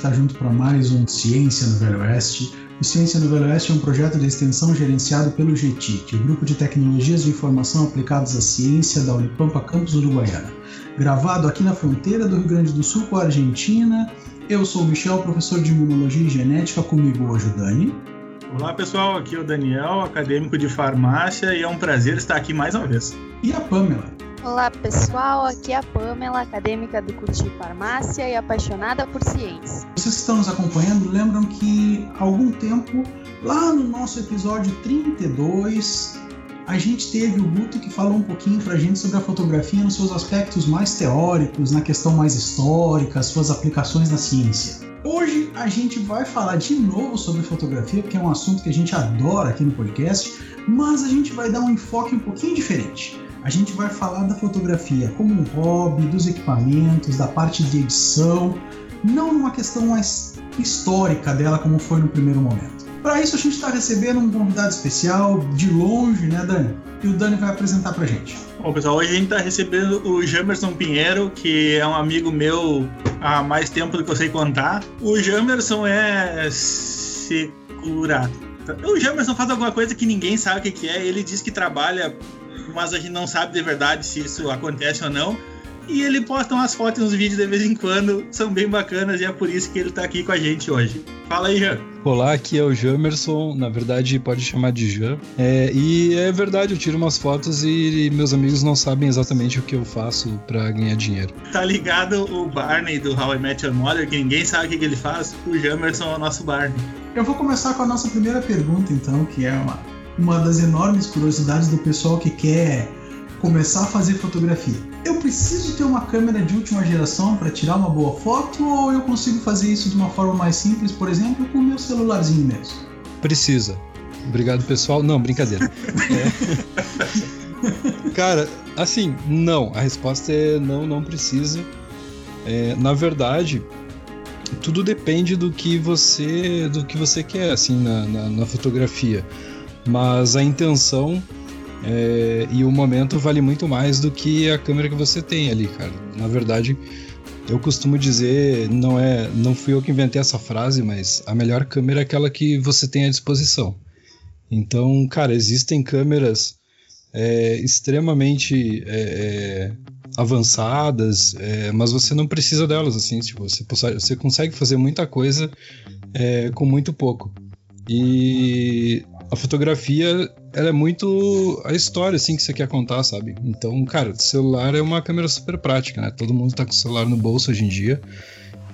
está junto para mais um Ciência no Velho Oeste. O Ciência no Velho Oeste é um projeto de extensão gerenciado pelo GETIC, o Grupo de Tecnologias de Informação Aplicadas à Ciência da Unipampa Campus Uruguaiana. Gravado aqui na fronteira do Rio Grande do Sul com a Argentina. Eu sou o Michel, professor de Imunologia e Genética, comigo hoje o Dani. Olá pessoal, aqui é o Daniel, acadêmico de farmácia, e é um prazer estar aqui mais uma vez. E a Pamela. Olá pessoal, aqui é a Pamela, acadêmica do de farmácia e apaixonada por ciências. Vocês que estão nos acompanhando lembram que há algum tempo, lá no nosso episódio 32, a gente teve o Guto que falou um pouquinho pra gente sobre a fotografia nos seus aspectos mais teóricos, na questão mais histórica, suas aplicações na ciência. Hoje a gente vai falar de novo sobre fotografia, porque é um assunto que a gente adora aqui no podcast, mas a gente vai dar um enfoque um pouquinho diferente a gente vai falar da fotografia como um hobby, dos equipamentos, da parte de edição, não numa questão mais histórica dela como foi no primeiro momento. Para isso a gente está recebendo um convidado especial de longe, né, Dani? E o Dani vai apresentar para gente. Bom, pessoal, hoje a gente está recebendo o Jamerson Pinheiro, que é um amigo meu há mais tempo do que eu sei contar. O Jamerson é securata. O Jamerson faz alguma coisa que ninguém sabe o que é. Ele diz que trabalha mas a gente não sabe de verdade se isso acontece ou não. E ele posta umas fotos nos vídeos de vez em quando, são bem bacanas e é por isso que ele tá aqui com a gente hoje. Fala aí, Jean. Olá, aqui é o Jamerson, na verdade pode chamar de Jean. É, e é verdade, eu tiro umas fotos e meus amigos não sabem exatamente o que eu faço para ganhar dinheiro. Tá ligado o Barney do How I Met Your Mother, que ninguém sabe o que, que ele faz? O Jamerson é o nosso Barney. Eu vou começar com a nossa primeira pergunta, então, que é uma uma das enormes curiosidades do pessoal que quer começar a fazer fotografia. Eu preciso ter uma câmera de última geração para tirar uma boa foto ou eu consigo fazer isso de uma forma mais simples, por exemplo, com o meu celularzinho mesmo? Precisa. Obrigado, pessoal. Não, brincadeira. É. Cara, assim, não. A resposta é não, não precisa. É, na verdade, tudo depende do que você do que você quer assim na, na, na fotografia mas a intenção é, e o momento vale muito mais do que a câmera que você tem ali, cara. Na verdade, eu costumo dizer, não é, não fui eu que inventei essa frase, mas a melhor câmera é aquela que você tem à disposição. Então, cara, existem câmeras é, extremamente é, é avançadas, é, mas você não precisa delas, assim, tipo, você, você consegue fazer muita coisa é, com muito pouco. E a fotografia ela é muito a história assim que você quer contar, sabe? Então, cara, celular é uma câmera super prática, né? Todo mundo tá com o celular no bolso hoje em dia.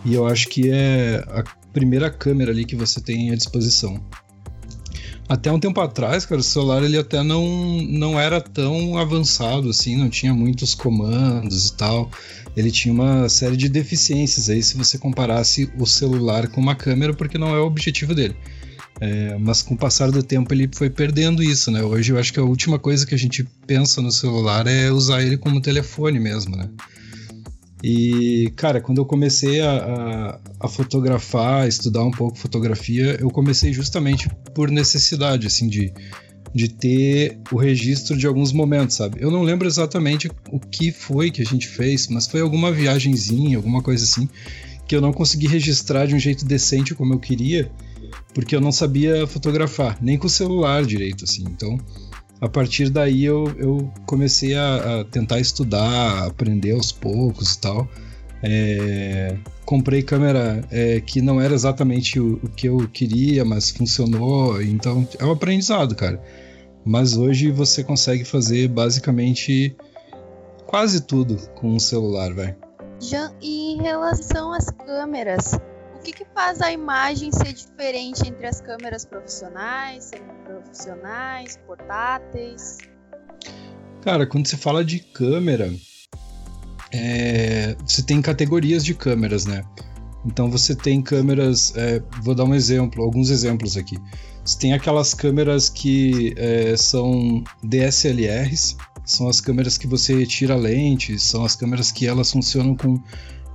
E eu acho que é a primeira câmera ali que você tem à disposição. Até um tempo atrás, cara, o celular ele até não, não era tão avançado assim, não tinha muitos comandos e tal. Ele tinha uma série de deficiências aí se você comparasse o celular com uma câmera, porque não é o objetivo dele. É, mas com o passar do tempo ele foi perdendo isso, né? Hoje eu acho que a última coisa que a gente pensa no celular é usar ele como telefone mesmo, né? E, cara, quando eu comecei a, a, a fotografar, estudar um pouco fotografia, eu comecei justamente por necessidade, assim, de, de ter o registro de alguns momentos, sabe? Eu não lembro exatamente o que foi que a gente fez, mas foi alguma viagenzinha, alguma coisa assim, que eu não consegui registrar de um jeito decente como eu queria porque eu não sabia fotografar, nem com o celular direito, assim. Então, a partir daí eu, eu comecei a, a tentar estudar, aprender aos poucos e tal. É, comprei câmera é, que não era exatamente o, o, que eu queria, mas funcionou. Então é um aprendizado, cara. Mas hoje você consegue fazer basicamente quase tudo com um celular, vai. Já em relação às câmeras, que, que faz a imagem ser diferente entre as câmeras profissionais, semi-profissionais, portáteis? Cara, quando se fala de câmera, é, você tem categorias de câmeras, né? Então você tem câmeras, é, vou dar um exemplo, alguns exemplos aqui. Você tem aquelas câmeras que é, são DSLRs, são as câmeras que você tira lente, são as câmeras que elas funcionam com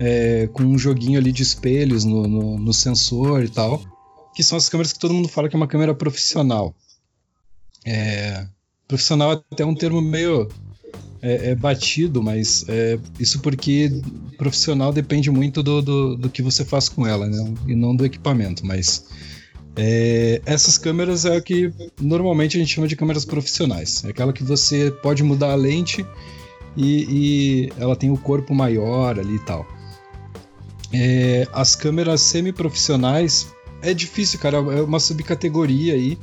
é, com um joguinho ali de espelhos no, no, no, sensor e tal, que são as câmeras que todo mundo fala que é uma câmera profissional. É, profissional é até um termo meio é, é batido, mas é, isso porque profissional depende muito do, do, do, que você faz com ela, né? E não do equipamento, mas é, essas câmeras é o que normalmente a gente chama de câmeras profissionais. É aquela que você pode mudar a lente e, e ela tem o corpo maior ali e tal. É, as câmeras semi-profissionais é difícil, cara, é uma subcategoria aí.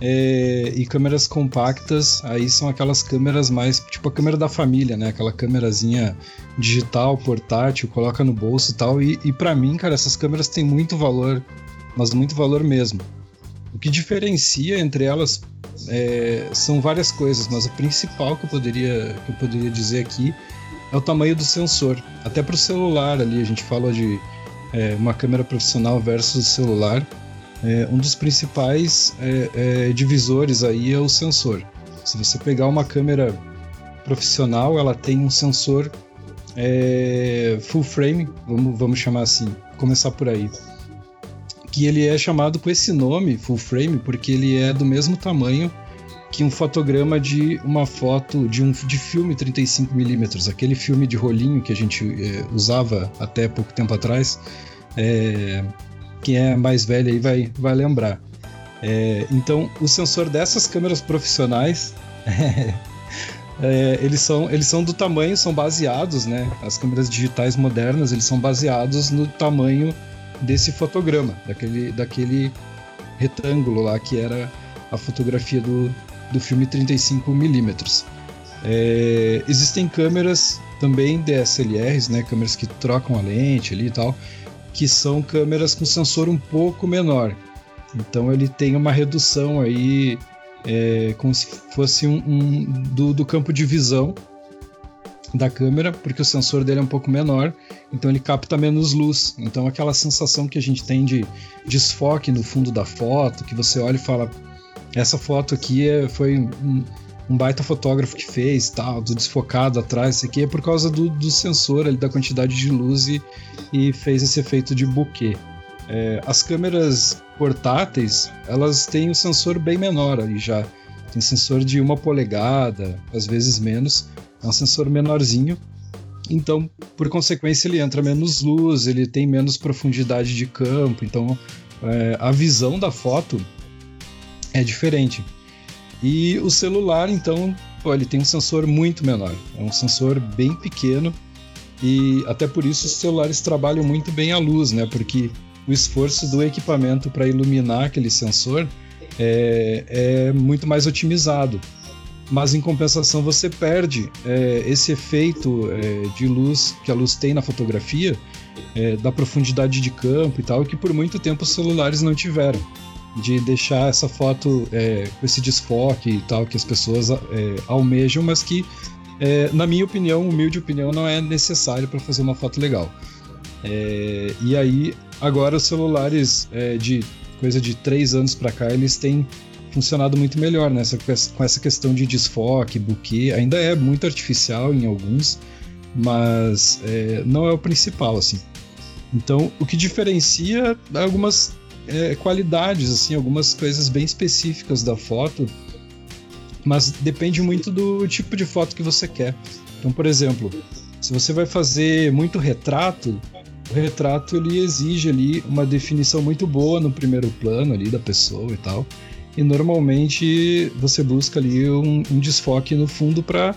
É, e câmeras compactas, aí são aquelas câmeras mais, tipo a câmera da família, né? Aquela câmerazinha digital, portátil, coloca no bolso e tal. E, e para mim, cara, essas câmeras têm muito valor mas muito valor mesmo. O que diferencia entre elas é, são várias coisas, mas o principal que eu poderia, que eu poderia dizer aqui é o tamanho do sensor. Até para o celular ali, a gente fala de é, uma câmera profissional versus celular. É, um dos principais é, é, divisores aí é o sensor. Se você pegar uma câmera profissional, ela tem um sensor é, full frame, vamos, vamos chamar assim, começar por aí que ele é chamado com esse nome, full frame, porque ele é do mesmo tamanho que um fotograma de uma foto de um de filme 35mm, aquele filme de rolinho que a gente é, usava até pouco tempo atrás. É, quem é mais velho aí vai, vai lembrar. É, então, o sensor dessas câmeras profissionais, é, eles, são, eles são do tamanho, são baseados, né? As câmeras digitais modernas, eles são baseados no tamanho desse fotograma, daquele, daquele retângulo lá que era a fotografia do, do filme 35mm. É, existem câmeras também DSLRs, né, câmeras que trocam a lente ali e tal, que são câmeras com sensor um pouco menor. Então ele tem uma redução aí, é, como se fosse um, um do, do campo de visão da câmera, porque o sensor dele é um pouco menor, então ele capta menos luz. Então aquela sensação que a gente tem de desfoque no fundo da foto, que você olha e fala, essa foto aqui é, foi um, um, baita fotógrafo que fez, tal, do desfocado atrás, isso aqui é por causa do, do sensor, ali, da quantidade de luz e, e fez esse efeito de bokeh. É, as câmeras portáteis, elas têm o sensor bem menor ali já. Tem sensor de uma polegada, às vezes menos, é um sensor menorzinho, então, por consequência, ele entra menos luz, ele tem menos profundidade de campo, então é, a visão da foto é diferente. E o celular, então, pô, ele tem um sensor muito menor, é um sensor bem pequeno e até por isso os celulares trabalham muito bem a luz, né? Porque o esforço do equipamento para iluminar aquele sensor é, é muito mais otimizado mas em compensação você perde é, esse efeito é, de luz que a luz tem na fotografia, é, da profundidade de campo e tal, que por muito tempo os celulares não tiveram. De deixar essa foto é, com esse desfoque e tal, que as pessoas é, almejam, mas que, é, na minha opinião, humilde opinião, não é necessário para fazer uma foto legal. e aí, agora os celulares de coisa de três anos para cá, eles têm funcionado muito melhor nessa com essa questão de desfoque, buquê, ainda é muito artificial em alguns, mas é, não é o principal assim. Então, o que diferencia algumas é, qualidades, assim, algumas coisas bem específicas da foto, mas depende muito do tipo de foto que você quer. Então, por exemplo, se você vai fazer muito retrato, o retrato ele exige ali uma definição muito boa no primeiro plano ali da pessoa e tal e normalmente você busca ali um, um desfoque no fundo para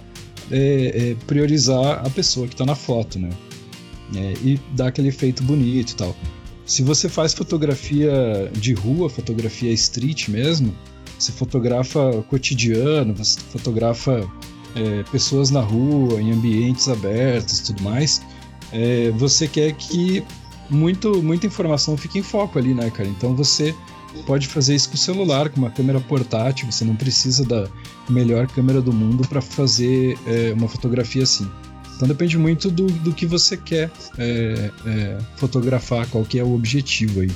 é, é, priorizar a pessoa que está na foto, né? É, e dar aquele efeito bonito e tal. Se você faz fotografia de rua, fotografia street mesmo, você fotografa cotidiano, você fotografa é, pessoas na rua, em ambientes abertos, tudo mais. É, você quer que muito, muita informação fique em foco ali, né, cara? Então você pode fazer isso com o celular, com uma câmera portátil. Você não precisa da melhor câmera do mundo para fazer é, uma fotografia assim. Então depende muito do, do que você quer é, é, fotografar, qual que é o objetivo aí.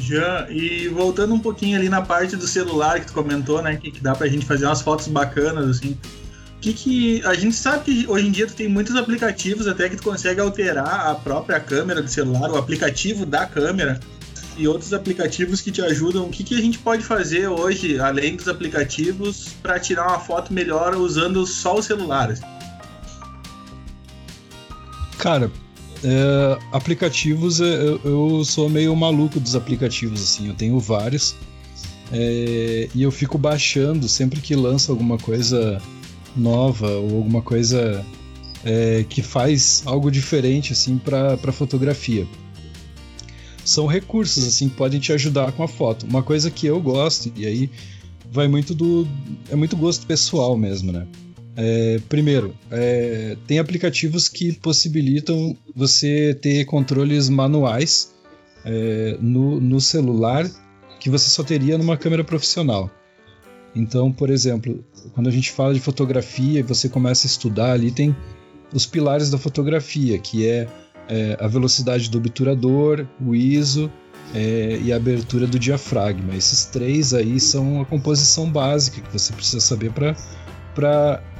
Já, e voltando um pouquinho ali na parte do celular que tu comentou, né, que, que dá pra gente fazer umas fotos bacanas, assim, que que a gente sabe que hoje em dia tu tem muitos aplicativos até que tu consegue alterar a própria câmera do celular, o aplicativo da câmera e outros aplicativos que te ajudam. O que, que a gente pode fazer hoje, além dos aplicativos, para tirar uma foto melhor usando só o celular? Cara, é, aplicativos, é, eu, eu, sou meio maluco dos aplicativos, assim, eu tenho vários. É, e eu fico baixando sempre que lança alguma coisa nova ou alguma coisa é, que faz algo diferente assim para fotografia. São recursos assim que podem te ajudar com a foto. Uma coisa que eu gosto e aí vai muito do é muito gosto pessoal mesmo, né? É, primeiro, é, tem aplicativos que possibilitam você ter controles manuais é, no, no celular que você só teria numa câmera profissional. Então, por exemplo, quando a gente fala de fotografia e você começa a estudar ali, tem os pilares da fotografia, que é, é a velocidade do obturador, o ISO é, e a abertura do diafragma. Esses três aí são a composição básica que você precisa saber para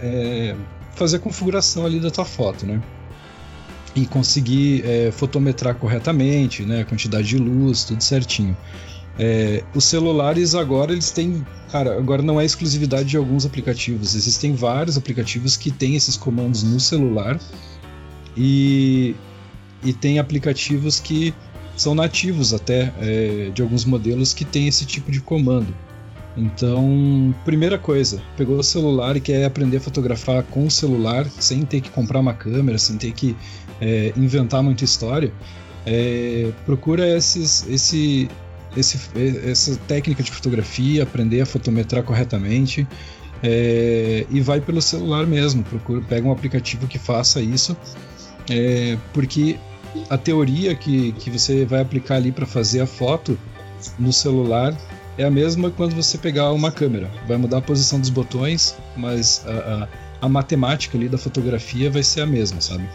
é, fazer a configuração ali da tua foto, né? E conseguir é, fotometrar corretamente, né? A quantidade de luz, tudo certinho. É, os celulares agora eles têm, cara, agora não é exclusividade de alguns aplicativos. Existem vários aplicativos que têm esses comandos no celular e e tem aplicativos que são nativos até é, de alguns modelos que tem esse tipo de comando. Então, primeira coisa, pegou o celular e quer aprender a fotografar com o celular, sem ter que comprar uma câmera, sem ter que é, inventar muita história, é, procura esses, esse, esse, essa técnica de fotografia, aprender a fotometrar corretamente é, e vai pelo celular mesmo. Procura, pega um aplicativo que faça isso, é, porque a teoria que, que você vai aplicar ali para fazer a foto no celular é a mesma quando você pegar uma câmera. Vai mudar a posição dos botões, mas a, a, a matemática ali da fotografia vai ser a mesma, sabe?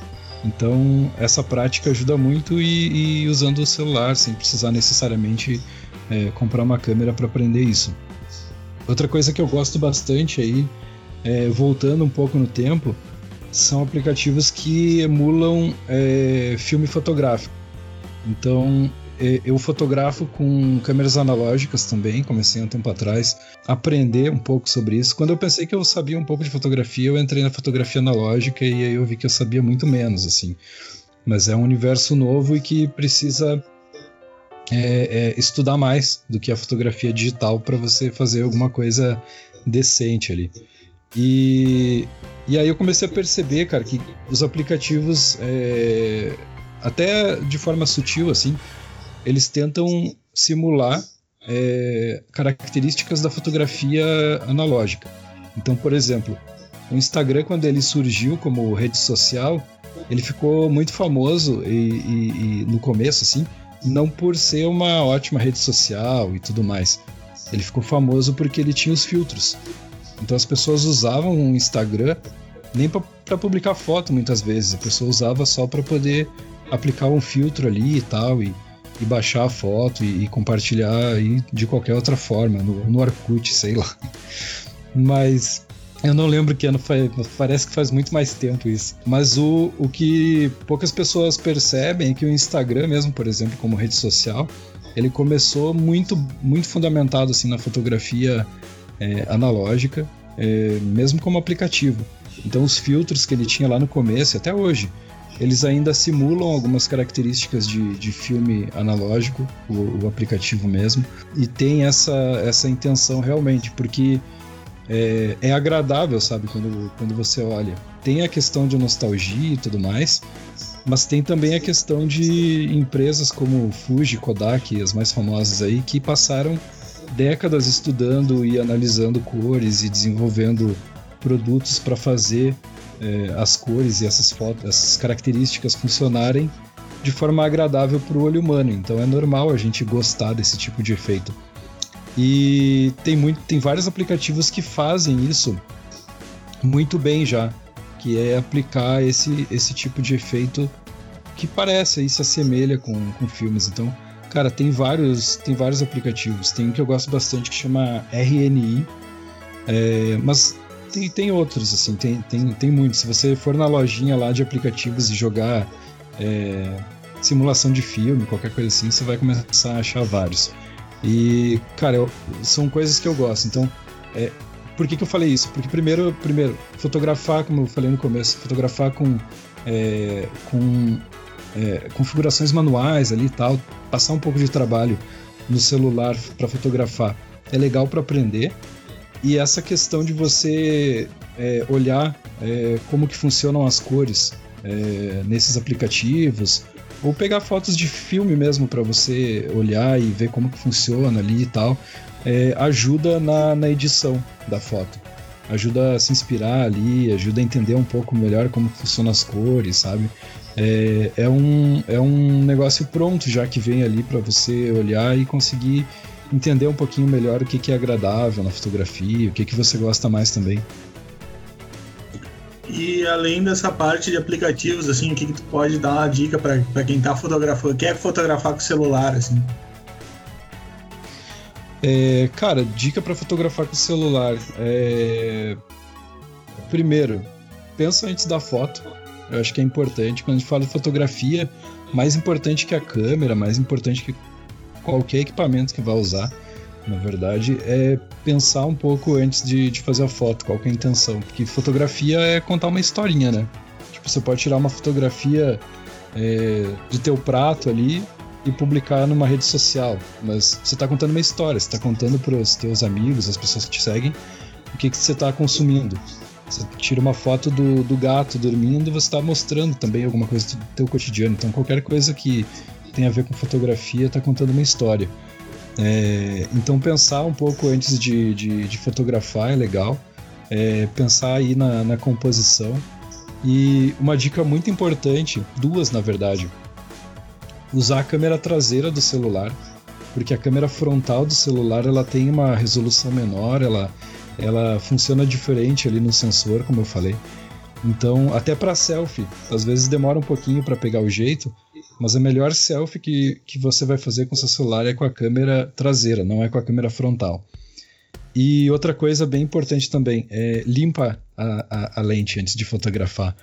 Então, essa prática ajuda muito e, e usando o celular, sem precisar necessariamente é, comprar uma câmera para aprender isso. Outra coisa que eu gosto bastante aí, é, voltando um pouco no tempo, são aplicativos que emulam é, filme fotográfico. Então, eu fotografo com câmeras analógicas também, comecei um tempo atrás a aprender um pouco sobre isso. Quando eu pensei que eu sabia um pouco de fotografia, eu entrei na fotografia analógica e aí eu vi que eu sabia muito menos, assim. Mas é um universo novo e que precisa é, é, estudar mais do que a fotografia digital para você fazer alguma coisa decente ali. E, e aí eu comecei a perceber, cara, que os aplicativos, é, até de forma sutil, assim, eles tentam simular é, características da fotografia analógica. Então, por exemplo, o Instagram, quando ele surgiu como rede social, ele ficou muito famoso e, e, e no começo, assim, não por ser uma ótima rede social e tudo mais. Ele ficou famoso porque ele tinha os filtros. Então as pessoas usavam o Instagram nem para publicar foto muitas vezes, a pessoa usava só para poder aplicar um filtro ali e tal e e baixar a foto e, e compartilhar aí de qualquer outra forma, no, no Orkut, sei lá. Mas eu não lembro que ano faz, parece que faz muito mais tempo isso. Mas o, o que poucas pessoas percebem é que o Instagram mesmo, por exemplo, como rede social, ele começou muito, muito fundamentado assim na fotografia é, analógica, é, mesmo como aplicativo. Então os filtros que ele tinha lá no começo, até hoje, eles ainda simulam algumas características de, de filme analógico, o, o, aplicativo mesmo, e tem essa, essa intenção realmente, porque é, é, agradável, sabe, quando, quando você olha. Tem a questão de nostalgia e tudo mais, mas tem também a questão de empresas como Fuji, Kodak, as mais famosas aí, que passaram décadas estudando e analisando cores e desenvolvendo produtos para fazer é, as cores e essas fotos, essas características funcionarem de forma agradável para o olho humano. Então é normal a gente gostar desse tipo de efeito. E tem, muito, tem vários aplicativos que fazem isso muito bem já, que é aplicar esse, esse tipo de efeito que parece e se assemelha com, com filmes. Então, cara, tem vários, tem vários aplicativos. Tem um que eu gosto bastante que chama RNI, é, mas tem, tem outros, assim, tem, tem, tem muitos. Se você for na lojinha lá de aplicativos e jogar é, simulação de filme, qualquer coisa assim, você vai começar a achar vários. E, cara, eu, são coisas que eu gosto. Então, é, por que, que eu falei isso? Porque primeiro, primeiro, fotografar, como eu falei no começo, fotografar com é, com é, configurações manuais ali e tal, passar um pouco de trabalho no celular para fotografar é legal para aprender. E essa questão de você é, olhar é, como que funcionam as cores é, nesses aplicativos, ou pegar fotos de filme mesmo para você olhar e ver como que funciona ali e tal, é, ajuda na, na edição da foto. Ajuda a se inspirar ali, ajuda a entender um pouco melhor como funcionam as cores, sabe? É, é, um, é um negócio pronto já que vem ali para você olhar e conseguir entender um pouquinho melhor o que, que é agradável na fotografia, o que, que você gosta mais também. E além dessa parte de aplicativos, assim, o que, que tu pode dar uma dica para quem tá fotografando, quer fotografar com celular, assim? É, cara, dica para fotografar com celular. É... Primeiro, pensa antes da foto. Eu acho que é importante. Quando a gente fala de fotografia, mais importante que a câmera, mais importante que qualquer equipamento que vá usar, na verdade, é pensar um pouco antes de, de fazer a foto, qual é a intenção. Porque fotografia é contar uma historinha, né? Tipo, você pode tirar uma fotografia é, de teu prato ali e publicar numa rede social, mas você está contando uma história, você está contando para os teus amigos, as pessoas que te seguem, o que, que você está consumindo. Você tira uma foto do, do gato dormindo, você está mostrando também alguma coisa do teu cotidiano. Então, qualquer coisa que tem a ver com fotografia está contando uma história. É, então pensar um pouco antes de, de, de fotografar é legal. É, pensar aí na, na, composição. E uma dica muito importante, duas na verdade, usar a câmera traseira do celular, porque a câmera frontal do celular ela tem uma resolução menor, ela, ela funciona diferente ali no sensor, como eu falei. Então, até para selfie, às vezes demora um pouquinho para pegar o jeito, mas a melhor selfie que, que você vai fazer com seu celular é com a câmera traseira, não é com a câmera frontal. E outra coisa bem importante também é limpa a, a, a lente antes de fotografar.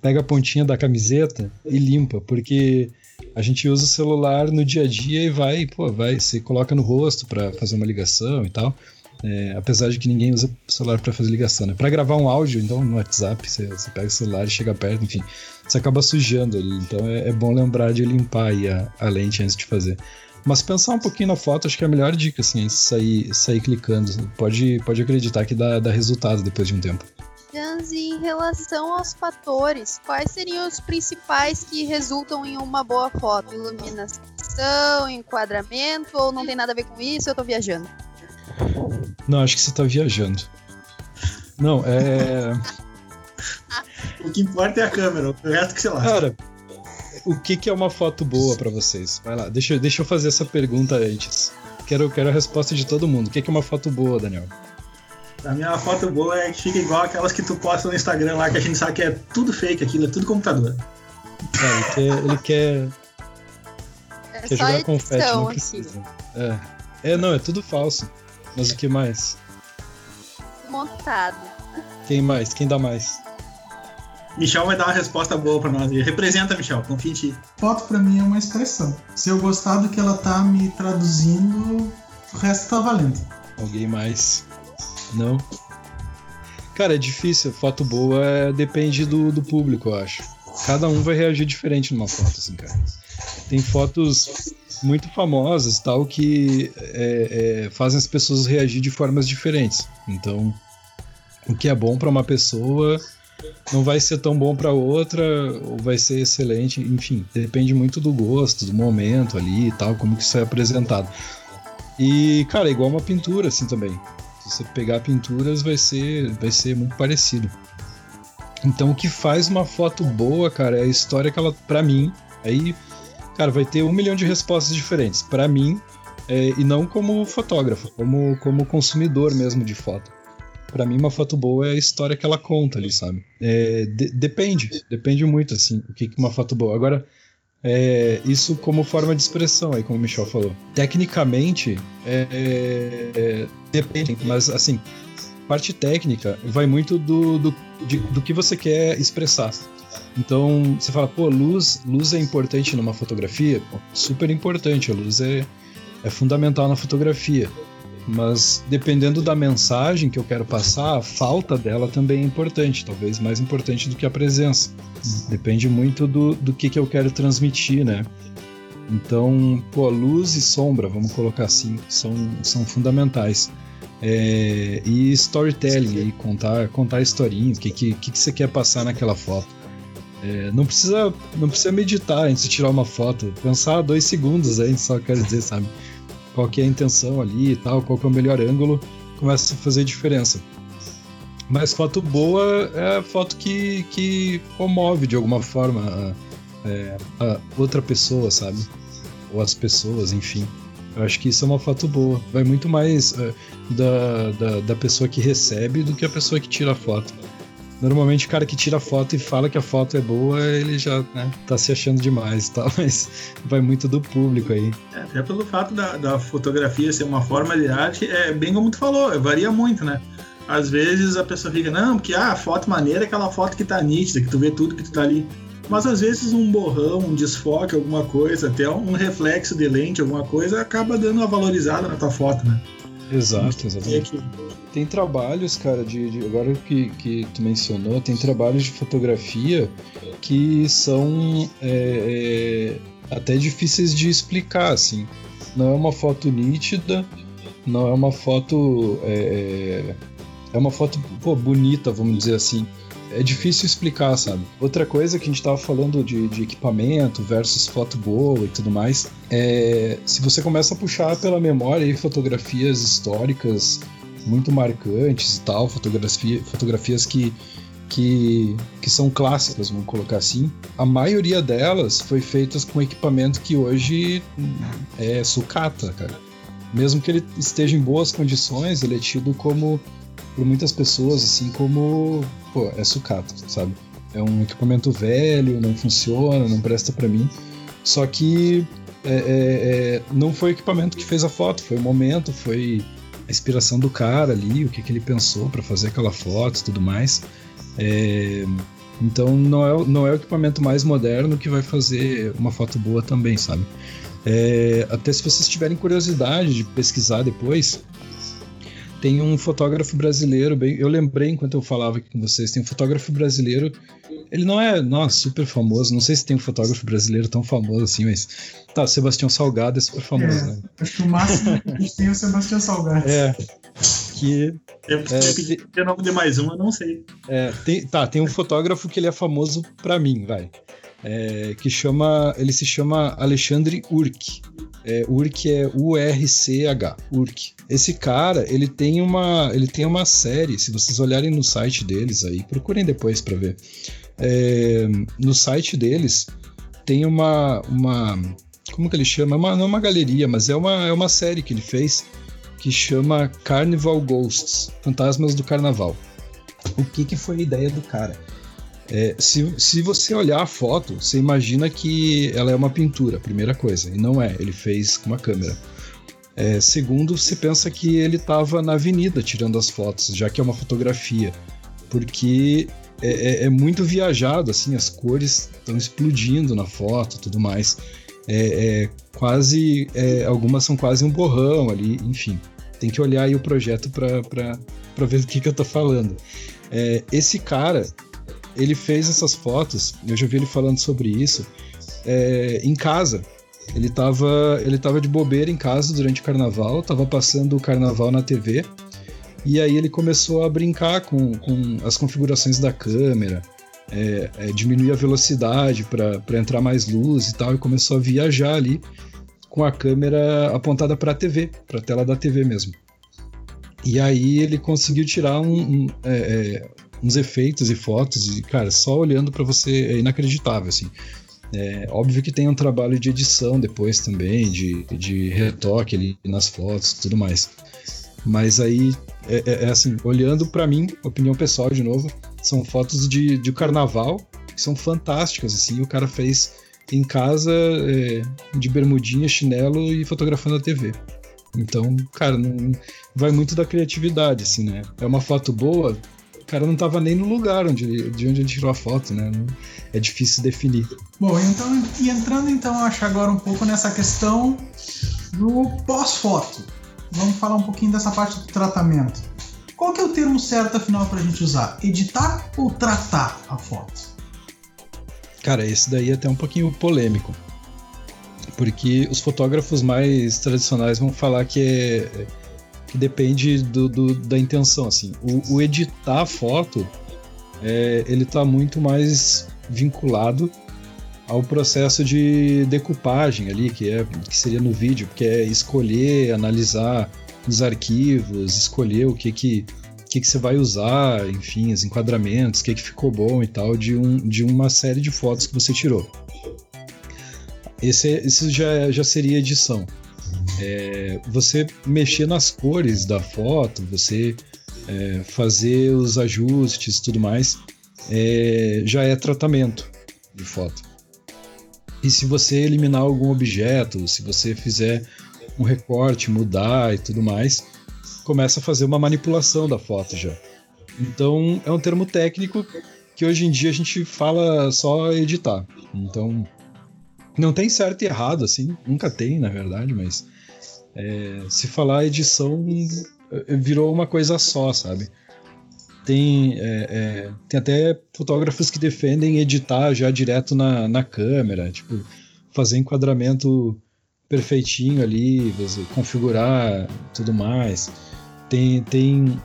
Pega a pontinha da camiseta e limpa, porque a gente usa o celular no dia a dia e vai, pô, vai, você coloca no rosto para fazer uma ligação e tal. É, apesar de que ninguém usa celular para fazer ligação, né? Para gravar um áudio, então no WhatsApp, você, pega o celular e chega perto, enfim, você acaba sujando ali. Então é, é bom lembrar de limpar a, a, lente antes de fazer. Mas pensar um pouquinho na foto, acho que é a melhor dica, assim, sair, sair clicando. Pode, pode acreditar que dá, dá resultado depois de um tempo. Jans, em relação aos fatores, quais seriam os principais que resultam em uma boa foto? Iluminação, enquadramento, ou não tem nada a ver com isso? Eu tô viajando. Não, acho que você tá viajando. Não, é. o que importa é a câmera, o resto que você lá. Cara, o que, que é uma foto boa para vocês? Vai lá, deixa, deixa eu fazer essa pergunta antes. Quero, quero a resposta de todo mundo. O que, que é uma foto boa, Daniel? A minha foto boa é que fica igual aquelas que tu posta no Instagram lá, que a gente sabe que é tudo fake aquilo, é tudo computador. É, ele quer. Ele quer, é quer jogar confete, não precisa. É. é, não, é tudo falso. Mas o que mais? Montado. Quem mais? Quem dá mais? Michel vai dar uma resposta boa para nós. Representa, Michel, confia em ti. Foto para mim é uma expressão. Se eu gostar do que ela tá me traduzindo, o resto tá valendo. Alguém mais? Não? Cara, é difícil. Foto boa é... depende do, do público, eu acho. Cada um vai reagir diferente numa foto, assim, cara. Tem fotos muito famosas tal que é, é, fazem as pessoas reagir de formas diferentes. Então, o que é bom para uma pessoa não vai ser tão bom para outra ou vai ser excelente. Enfim, depende muito do gosto, do momento ali e tal, como que isso é apresentado. E, cara, é igual uma pintura assim também. Se você pegar pinturas, vai ser, vai ser muito parecido. Então, o que faz uma foto boa, cara, é a história que ela, para mim, aí cara, vai ter um milhão de respostas diferentes. para mim, é, e não como fotógrafo, como, como consumidor mesmo de foto. Para mim, uma foto boa é a história que ela conta ali, sabe? É, de, depende, depende muito, assim, o que é uma foto boa. Agora, é, isso como forma de expressão, aí como o Michel falou. Tecnicamente, é, é, depende, mas assim, parte técnica vai muito do, do, de, do que você quer expressar. Então, você fala, pô, luz, luz é importante numa fotografia? Pô, super importante, a luz é, é fundamental na fotografia. Mas dependendo da mensagem que eu quero passar, a falta dela também é importante, talvez mais importante do que a presença. Depende muito do, do que, que eu quero transmitir, né? Então, pô, luz e sombra, vamos colocar assim, são, são fundamentais. É, e storytelling, e contar, contar historinhas, o que, que, que você quer passar naquela foto. É, não, precisa, não precisa meditar antes de tirar uma foto, pensar dois segundos aí, só quero dizer, sabe? Qual que é a intenção ali e tal, qual que é o melhor ângulo, começa a fazer diferença. Mas foto boa é a foto que, que comove de alguma forma a, é, a outra pessoa, sabe? Ou as pessoas, enfim. Eu acho que isso é uma foto boa. Vai muito mais uh, da, da, da, pessoa que recebe do que a pessoa que tira a foto. Normalmente o cara que tira foto e fala que a foto é boa, ele já né, tá se achando demais e tal, mas vai muito do público aí. É, até pelo fato da, da fotografia ser uma forma de arte, é bem como tu falou, varia muito, né? Às vezes a pessoa fica, não, porque ah, a foto maneira é aquela foto que tá nítida, que tu vê tudo que tu tá ali mas às vezes um borrão, um desfoque, alguma coisa, até um reflexo de lente, alguma coisa, acaba dando uma valorizada na tua foto, né? Exato, exatamente. Tem trabalhos, cara, de, de, agora que, que tu mencionou, tem trabalhos de fotografia que são é, é, até difíceis de explicar, assim. Não é uma foto nítida, não é uma foto. É, é uma foto pô, bonita, vamos dizer assim é difícil explicar, sabe? Outra coisa que a gente tava falando de, de, equipamento versus foto boa e tudo mais, é se você começa a puxar pela memória aí fotografias históricas muito marcantes e tal, fotografia, fotografias que, que, que são clássicas, vamos colocar assim, a maioria delas foi feitas com equipamento que hoje é sucata, cara. Mesmo que ele esteja em boas condições, ele é tido como por muitas pessoas assim como, pô, é sucata, sabe? É um equipamento velho, não funciona, não presta para mim. Só que é, é, é, não foi o equipamento que fez a foto, foi o momento, foi a inspiração do cara ali, o que, que ele pensou para fazer aquela foto e tudo mais. É, então não é, não é o equipamento mais moderno que vai fazer uma foto boa também, sabe? É, até se vocês tiverem curiosidade de pesquisar depois, tem um fotógrafo brasileiro, bem, eu lembrei enquanto eu falava aqui com vocês, tem um fotógrafo brasileiro, ele não é, nossa, super famoso, não sei se tem um fotógrafo brasileiro tão famoso assim, mas tá, Sebastião Salgado é super famoso, é, né? Acho que o máximo que a gente tem é o Sebastião Salgado. É, que... Eu, é, o nome de mais um, eu não sei. É, tem, tá, tem um fotógrafo que ele é famoso para mim, vai. É, que chama, ele se chama Alexandre Urk. É, é U-R-C-H, Urk. Esse cara, ele tem uma, ele tem uma série. Se vocês olharem no site deles aí, procurem depois para ver. É, no site deles tem uma, uma, como que ele chama? Uma, não é uma galeria, mas é uma, é uma série que ele fez que chama Carnival Ghosts, Fantasmas do Carnaval. O que, que foi a ideia do cara? É, se, se você olhar a foto, você imagina que ela é uma pintura, primeira coisa, e não é, ele fez com uma câmera. É, segundo, você pensa que ele estava na avenida tirando as fotos, já que é uma fotografia, porque é, é, é muito viajado, assim, as cores estão explodindo na foto tudo mais. É, é quase, é, algumas são quase um borrão ali, enfim. Tem que olhar aí o projeto para ver do que, que eu tô falando. Esse cara, ele fez essas fotos, eu já vi ele falando sobre isso, é, em casa. Ele estava ele tava de bobeira em casa durante o carnaval, estava passando o carnaval na TV, e aí ele começou a brincar com, com as configurações da câmera, é, é, diminuir a velocidade para entrar mais luz e tal, e começou a viajar ali com a câmera apontada para a TV, para a tela da TV mesmo. E aí ele conseguiu tirar um, um, é, é uns efeitos e fotos, e, cara, só olhando para você é inacreditável, assim. É, óbvio que tem um trabalho de edição depois também, de, de retoque ali nas fotos tudo mais. Mas aí, é, é, é assim, olhando para mim, opinião pessoal de novo, são fotos de, de carnaval que são fantásticas, assim, o cara fez em casa, é, de bermudinha, chinelo e fotografando a TV. Então, cara, não, vai muito da criatividade, assim, né? É uma foto boa, cara não estava nem no lugar onde, de onde ele tirou a foto, né? É difícil definir. Bom, então, e entrando então, acho agora um pouco nessa questão do pós-foto. vamos falar um pouquinho dessa parte do tratamento. Qual que é o termo certo, afinal, para a gente usar? Editar ou tratar a foto? Cara, esse daí é até um pouquinho polêmico. Porque os fotógrafos mais tradicionais vão falar que é que depende do, do, da intenção, assim. O, o editar foto, é, ele está muito mais vinculado ao processo de decupagem ali, que, é, que seria no vídeo, que é escolher, analisar os arquivos, escolher o que que, que, que você vai usar, enfim, os enquadramentos, o que, que ficou bom e tal, de, um, de uma série de fotos que você tirou. Esse, esse já, já seria edição. É, você mexer nas cores da foto, você é, fazer os ajustes e tudo mais, é, já é tratamento de foto. E se você eliminar algum objeto, se você fizer um recorte, mudar e tudo mais, começa a fazer uma manipulação da foto já. Então é um termo técnico que hoje em dia a gente fala só editar. Então não tem certo e errado assim, nunca tem na verdade, mas é, se falar edição virou uma coisa só, sabe? Tem, é, é, tem até fotógrafos que defendem editar já direto na, na câmera, tipo, fazer enquadramento perfeitinho ali, configurar tudo mais. Tem, tem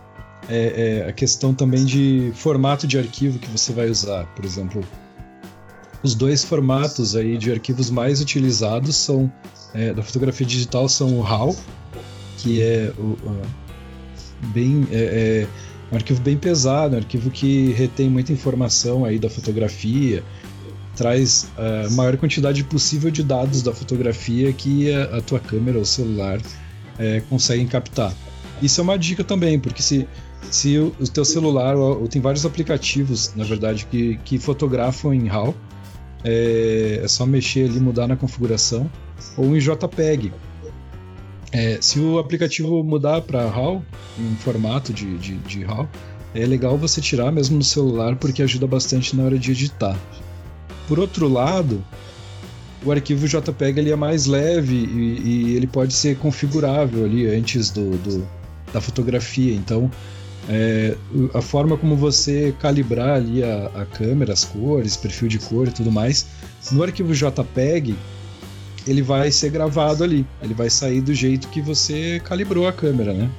é, é, a questão também de formato de arquivo que você vai usar. Por exemplo, os dois formatos aí de arquivos mais utilizados são é, da fotografia digital são o RAW, que é o, bem é, é um arquivo bem pesado, um arquivo que retém muita informação aí da fotografia, traz a maior quantidade possível de dados da fotografia que a, a tua câmera ou celular é, conseguem captar. Isso é uma dica também, porque se, se o, o teu celular, ou, ou, tem vários aplicativos, na verdade, que, que fotografam em RAW, é, é só mexer ali, mudar na configuração, ou em JPEG, é, se o aplicativo mudar para RAW, em formato de, de, de RAW, é legal você tirar mesmo no celular porque ajuda bastante na hora de editar. Por outro lado, o arquivo JPEG ele é mais leve e, e ele pode ser configurável ali antes do, do da fotografia. Então, é, a forma como você calibrar ali a, a câmera, as cores, perfil de cor e tudo mais, no arquivo JPEG ele vai ser gravado ali. Ele vai sair do jeito que você calibrou a câmera, né?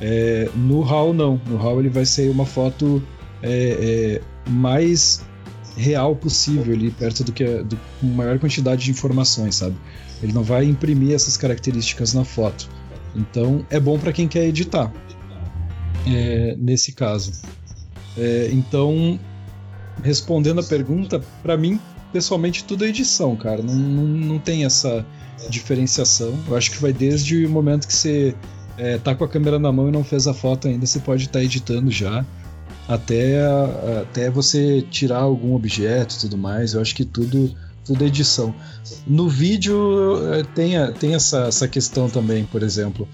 É, no RAW não. No RAW ele vai ser uma foto é, é, mais real possível ali, perto do que do, com maior quantidade de informações, sabe? Ele não vai imprimir essas características na foto. Então é bom para quem quer editar. É, nesse caso. É, então, respondendo a pergunta, para mim pessoalmente tudo é edição, cara. Não, não, não tem essa diferenciação. Eu acho que vai desde o momento que você é, tá com a câmera na mão e não fez a foto ainda, você pode estar tá editando já. Até, até você tirar algum objeto e tudo mais. Eu acho que tudo, tudo é edição. No vídeo tem, tem essa, essa questão também, por exemplo.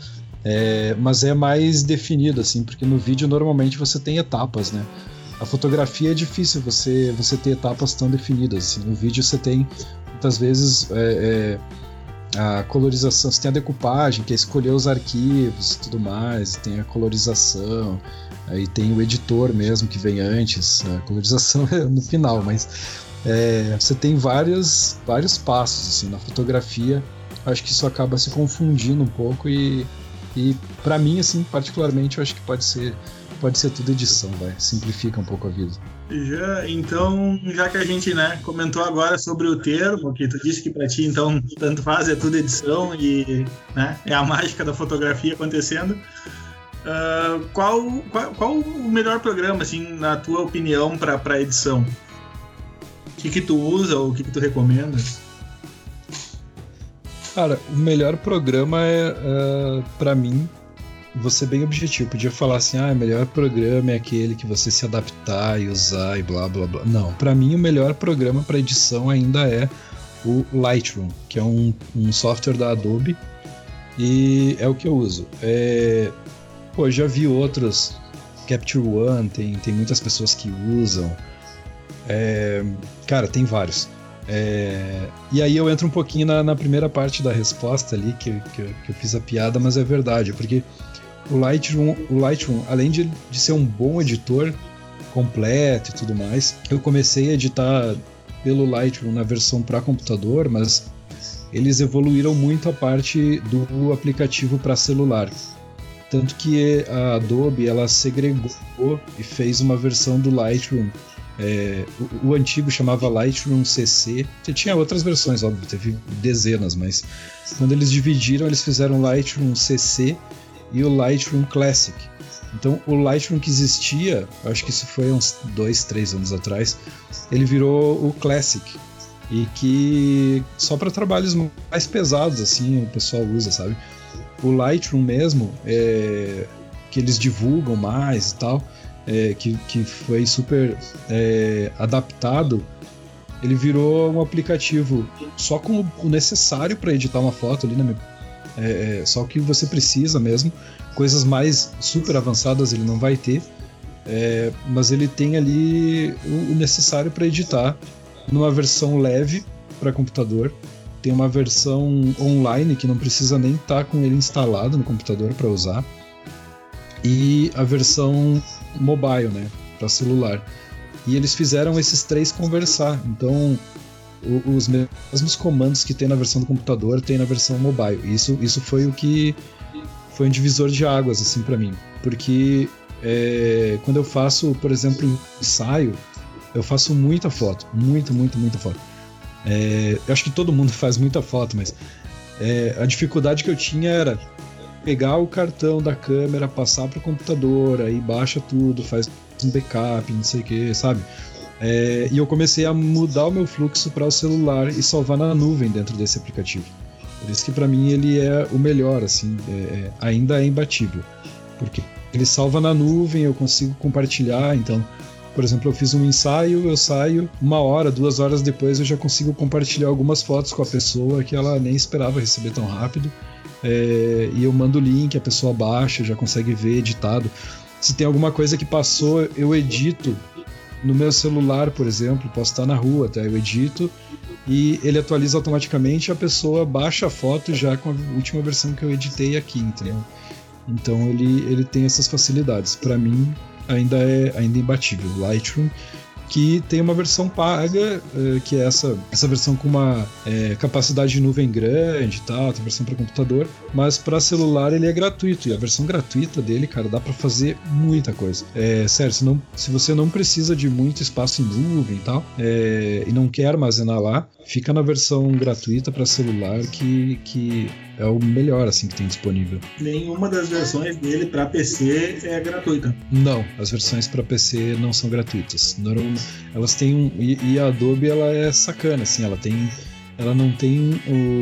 É, mas é mais definido, assim, porque no vídeo normalmente você tem etapas, né? a fotografia é difícil você você ter etapas tão definidas. Assim. No vídeo você tem muitas vezes é, é, a colorização, você tem a decupagem, que é escolher os arquivos e tudo mais, tem a colorização, aí tem o editor mesmo que vem antes, a colorização é no final, mas é, você tem vários, vários passos assim, na fotografia. Acho que isso acaba se confundindo um pouco e, e para mim, assim, particularmente, eu acho que pode ser pode ser tudo edição, vai. Simplifica um pouco a vida. Já, então, já que a gente né, comentou agora sobre o termo, que tu disse que para ti, então, tanto faz, é tudo edição e né, é a mágica da fotografia acontecendo. Uh, qual, qual, qual, o melhor programa, assim, na tua opinião, para edição? O que, que tu usa ou o que, que tu recomenda? Cara, o melhor programa é, uh, para mim, você bem objetivo. Podia falar assim, ah, o melhor programa é aquele que você se adaptar e usar e blá blá blá. Não, para mim o melhor programa para edição ainda é o Lightroom, que é um, um, software da Adobe e é o que eu uso. É, pô, já vi outros, Capture One, tem, tem muitas pessoas que usam. É, cara, tem vários. É, e aí eu entro um pouquinho na, na primeira parte da resposta ali, que, que, eu, que, eu fiz a piada, mas é verdade, porque o Lightroom, o Lightroom além de, de ser um bom editor completo e tudo mais, eu comecei a editar pelo Lightroom na versão para computador, mas eles evoluíram muito a parte do aplicativo para celular. Tanto que a Adobe ela segregou e fez uma versão do Lightroom. É, o, o, antigo chamava Lightroom CC. Tinha outras versões, óbvio, teve dezenas, mas quando eles dividiram, eles fizeram Lightroom CC e o Lightroom Classic. Então, o Lightroom que existia, acho que isso foi uns dois, três anos atrás, ele virou o Classic e que só para trabalhos mais pesados assim o pessoal usa, sabe? o Lightroom mesmo, é, que eles divulgam mais e tal, é, que, que foi super é, adaptado, ele virou um aplicativo só com o necessário para editar uma foto ali, né? É, é, só o que você precisa mesmo. Coisas mais super avançadas ele não vai ter, é, mas ele tem ali o necessário para editar numa versão leve para computador tem uma versão online que não precisa nem estar tá com ele instalado no computador para usar. E a versão mobile, né, para celular. E eles fizeram esses três conversar. Então, os mesmos comandos que tem na versão do computador tem na versão mobile. Isso, isso foi o que foi um divisor de águas assim para mim, porque é, quando eu faço, por exemplo, ensaio, eu faço muita foto, muita, muita, muita foto. É, eu acho que todo mundo faz muita foto, mas é, a dificuldade que eu tinha era pegar o cartão da câmera, passar para o computador, aí baixa tudo, faz um backup, não sei o que, sabe? É, e eu comecei a mudar o meu fluxo para o celular e salvar na nuvem dentro desse aplicativo. Por isso que para mim ele é o melhor, assim, é, é, ainda é imbatível, porque ele salva na nuvem, eu consigo compartilhar, então por exemplo, eu fiz um ensaio, eu saio, uma hora, duas horas depois eu já consigo compartilhar algumas fotos com a pessoa que ela nem esperava receber tão rápido. É, e eu mando o link, a pessoa baixa, já consegue ver editado. Se tem alguma coisa que passou, eu edito no meu celular, por exemplo, posso estar na rua, até eu edito e ele atualiza automaticamente, a pessoa baixa a foto já com a última versão que eu editei aqui, entendeu? Então ele, ele tem essas facilidades. Para mim, ainda é ainda é imbatível. Lightroom que tem uma versão paga, uh, que é essa, essa versão com uma é, capacidade de nuvem grande e tal, tem versão para computador, mas para celular ele é gratuito, e a versão gratuita dele, cara, dá para fazer muita coisa. É, sério, se, não, se você não precisa de muito espaço em nuvem e tal, é, e não quer armazenar lá, fica na versão gratuita para celular que, que é o melhor assim que tem disponível. Nenhuma das versões dele para PC é gratuita. Não, as versões para PC não são gratuitas. elas têm um, e, e, a Adobe ela é sacana assim, ela tem ela não tem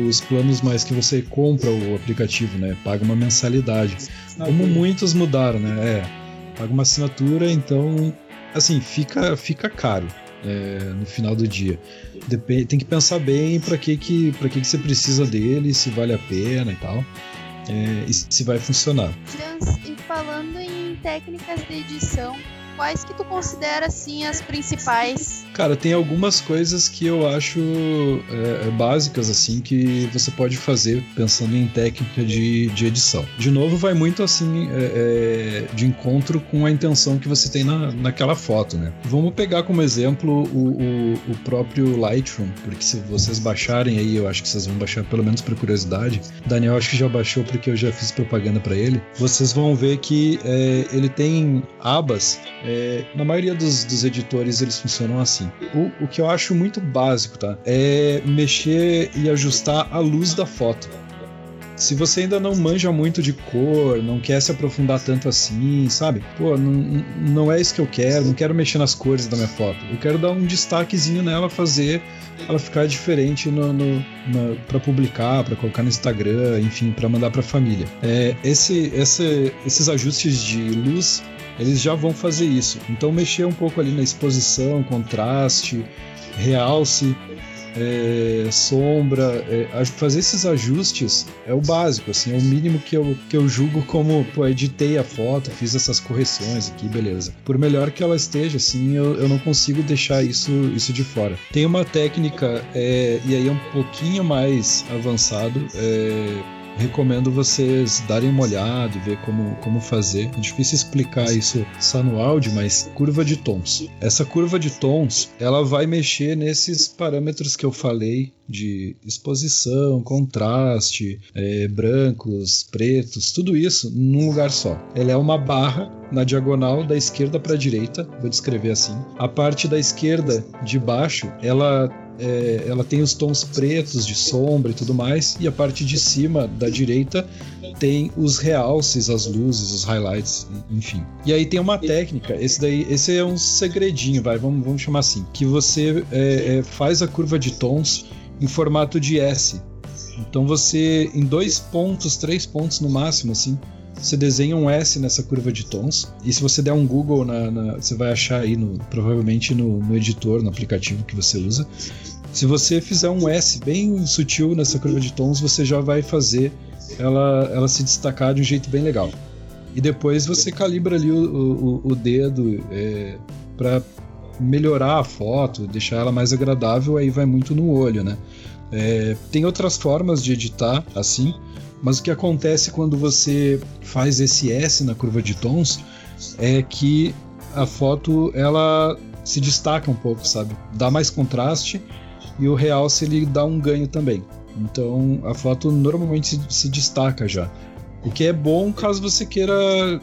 os planos mais que você compra o aplicativo, né? Paga uma mensalidade. Como muitos mudaram, né? É, paga uma assinatura, então assim, fica fica caro é, no final do dia. Tem que pensar bem para que, que, que, que você precisa dele, se vale a pena e tal. É, e se vai funcionar. E falando em técnicas de edição, quais que tu considera assim as principais? Cara, tem algumas coisas que eu acho é, é, básicas assim que você pode fazer pensando em técnica de, de edição. De novo, vai muito assim é, é, de encontro com a intenção que você tem na, naquela foto, né? Vamos pegar como exemplo o, o, o próprio Lightroom, porque se vocês baixarem aí, eu acho que vocês vão baixar pelo menos por curiosidade. Daniel acho que já baixou porque eu já fiz propaganda para ele. Vocês vão ver que é, ele tem abas é, na maioria dos, dos, editores eles funcionam assim. O, o que eu acho muito básico, tá? É mexer e ajustar a luz da foto. Se você ainda não manja muito de cor, não quer se aprofundar tanto assim, sabe? Pô, não, não é isso que eu quero, não quero mexer nas cores da minha foto. Eu quero dar um destaquezinho nela, fazer ela ficar diferente no, no para publicar, para colocar no Instagram, enfim, para mandar para a família. É, esse, esse, esses ajustes de luz eles já vão fazer isso. Então mexer um pouco ali na exposição, contraste, realce, é, sombra, é, fazer esses ajustes é o básico, assim, é o mínimo que eu, que eu julgo como, pô, editei a foto, fiz essas correções aqui, beleza. Por melhor que ela esteja, assim, eu, eu não consigo deixar isso, isso de fora. Tem uma técnica, é, e aí é um pouquinho mais avançado, é, recomendo vocês darem uma olhada e ver como, como fazer. É difícil explicar isso só no áudio, mas curva de tons. Essa curva de tons, ela vai mexer nesses parâmetros que eu falei de exposição, contraste, é, brancos, pretos, tudo isso num lugar só. Ela é uma barra na diagonal da esquerda para a direita, vou descrever assim. A parte da esquerda de baixo, ela é, ela tem os tons pretos de sombra e tudo mais, e a parte de cima da direita tem os realces, as luzes, os highlights, enfim. E aí tem uma técnica, esse daí, esse é um segredinho, vai, vamos, vamos chamar assim, que você é, é, faz a curva de tons em formato de S. Então você, em dois pontos, três pontos no máximo, assim, você desenha um S nessa curva de tons. E se você der um Google, na, na, você vai achar aí, no, provavelmente no, no editor, no aplicativo que você usa. Se você fizer um S bem sutil nessa curva de tons, você já vai fazer ela, ela se destacar de um jeito bem legal. E depois você calibra ali o, o, o dedo é, para melhorar a foto, deixar ela mais agradável, aí vai muito no olho, né? É, tem outras formas de editar assim, mas o que acontece quando você faz esse S na curva de tons é que a foto ela se destaca um pouco, sabe? Dá mais contraste e o realce ele dá um ganho também. Então a foto normalmente se, se destaca já. O que é bom caso você queira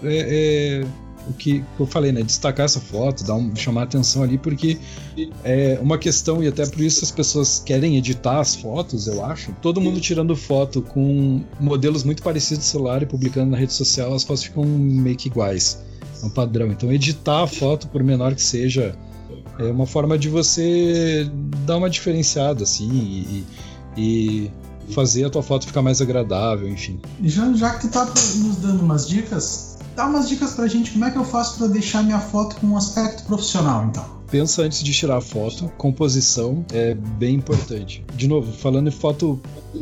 é, é, o que eu falei, né? Destacar essa foto, dar um, chamar atenção ali, porque é uma questão, e até por isso as pessoas querem editar as fotos, eu acho. Todo mundo tirando foto com modelos muito parecidos do celular e publicando na rede social, as fotos ficam meio que iguais. É um padrão. Então, editar a foto, por menor que seja, é uma forma de você dar uma diferenciada, assim, e, e fazer a tua foto ficar mais agradável, enfim. Já, já que tu tá nos dando umas dicas, dá umas dicas pra gente como é que eu faço para deixar minha foto com um aspecto profissional, então. Pensa antes de tirar a foto, composição é bem importante. De novo, falando em foto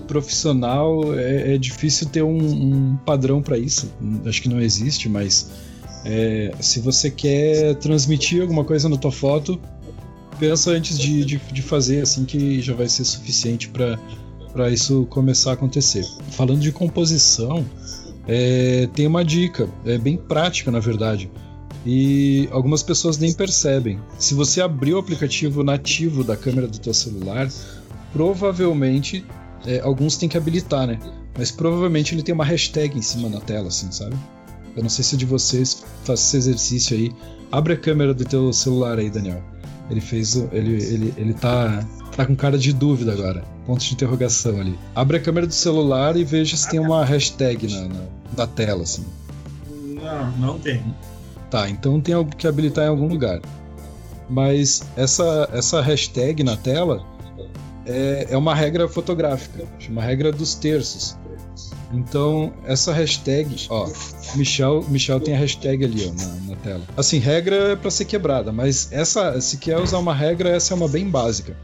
profissional, é, é difícil ter um, um padrão para isso. Acho que não existe, mas é, se você quer transmitir alguma coisa na tua foto, pensa antes de, de, de fazer, assim que já vai ser suficiente para isso começar a acontecer. Falando de composição, é, tem uma dica, é bem prática na verdade. E algumas pessoas nem percebem. Se você abrir o aplicativo nativo da câmera do teu celular, provavelmente é, alguns têm que habilitar, né? Mas provavelmente ele tem uma hashtag em cima na tela, assim, sabe? Eu não sei se de vocês faz esse exercício aí. Abre a câmera do teu celular aí, Daniel. Ele fez. Ele, ele, ele tá, tá com cara de dúvida agora. Ponto de interrogação ali. Abre a câmera do celular e veja se tem uma hashtag na, na, na tela, assim. Não, não tem. Tá, então tem algo que habilitar em algum lugar. Mas essa, essa hashtag na tela é, é uma regra fotográfica, uma regra dos terços. Então, essa hashtag, ó, Michel, Michel tem a hashtag ali ó, na, na tela. Assim, regra é para ser quebrada, mas essa, se quer usar uma regra, essa é uma bem básica.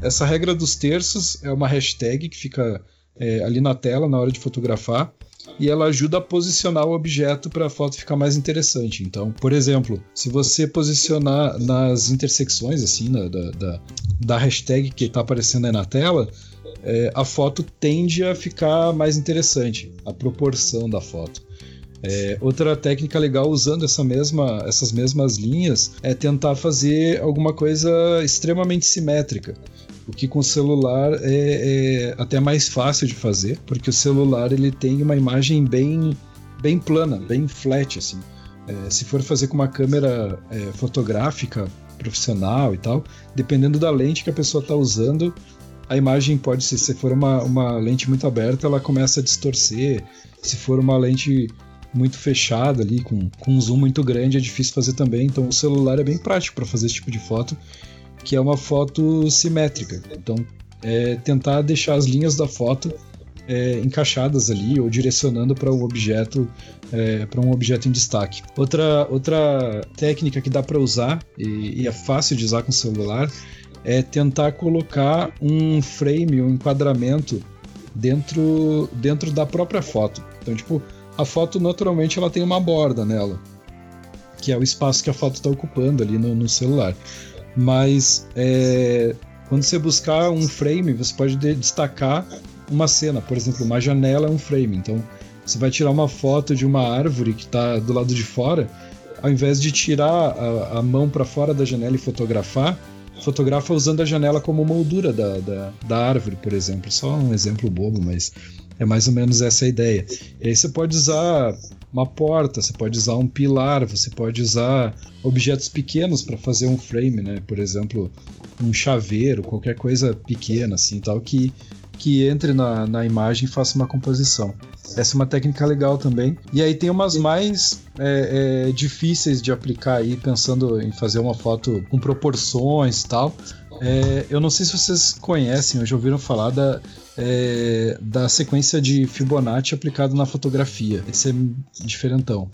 Essa regra dos terços é uma hashtag que fica é, ali na tela na hora de fotografar e ela ajuda a posicionar o objeto para a foto ficar mais interessante. Então, por exemplo, se você posicionar nas intersecções assim da, da, da hashtag que está aparecendo aí na tela, é, a foto tende a ficar mais interessante, a proporção da foto. É, outra técnica legal usando essa mesma, essas mesmas linhas é tentar fazer alguma coisa extremamente simétrica. O que com o celular é, é, até mais fácil de fazer, porque o celular ele tem uma imagem bem, bem plana, bem flat assim. É, se for fazer com uma câmera é, fotográfica profissional e tal, dependendo da lente que a pessoa está usando, a imagem pode ser, se for uma, uma lente muito aberta, ela começa a distorcer. Se for uma lente muito fechada ali, com, com um zoom muito grande, é difícil fazer também. Então o celular é bem prático para fazer esse tipo de foto, que é uma foto simétrica. Então é tentar deixar as linhas da foto é, encaixadas ali ou direcionando para o objeto é, para um objeto em destaque. Outra, outra técnica que dá para usar e, e, é fácil de usar com o celular é tentar colocar um frame, um enquadramento dentro, dentro da própria foto. Então, tipo, a foto naturalmente ela tem uma borda nela, que é o espaço que a foto está ocupando ali no, no celular. Mas é, quando você buscar um frame, você pode destacar uma cena, por exemplo, uma janela é um frame. Então, você vai tirar uma foto de uma árvore que está do lado de fora, ao invés de tirar a, a mão para fora da janela e fotografar, fotografa usando a janela como moldura da, da, da, árvore, por exemplo. Só um exemplo bobo, mas é mais ou menos essa a ideia. E aí você pode usar uma porta, você pode usar um pilar, você pode usar objetos pequenos para fazer um frame, né? Por exemplo, um chaveiro, qualquer coisa pequena assim, tal que que entre na, na imagem e faça uma composição. Essa é uma técnica legal também. E aí tem umas mais é, é, difíceis de aplicar aí, pensando em fazer uma foto com proporções e tal. É, eu não sei se vocês conhecem ou já ouviram falar da, é, da sequência de Fibonacci aplicado na fotografia. Esse é diferentão.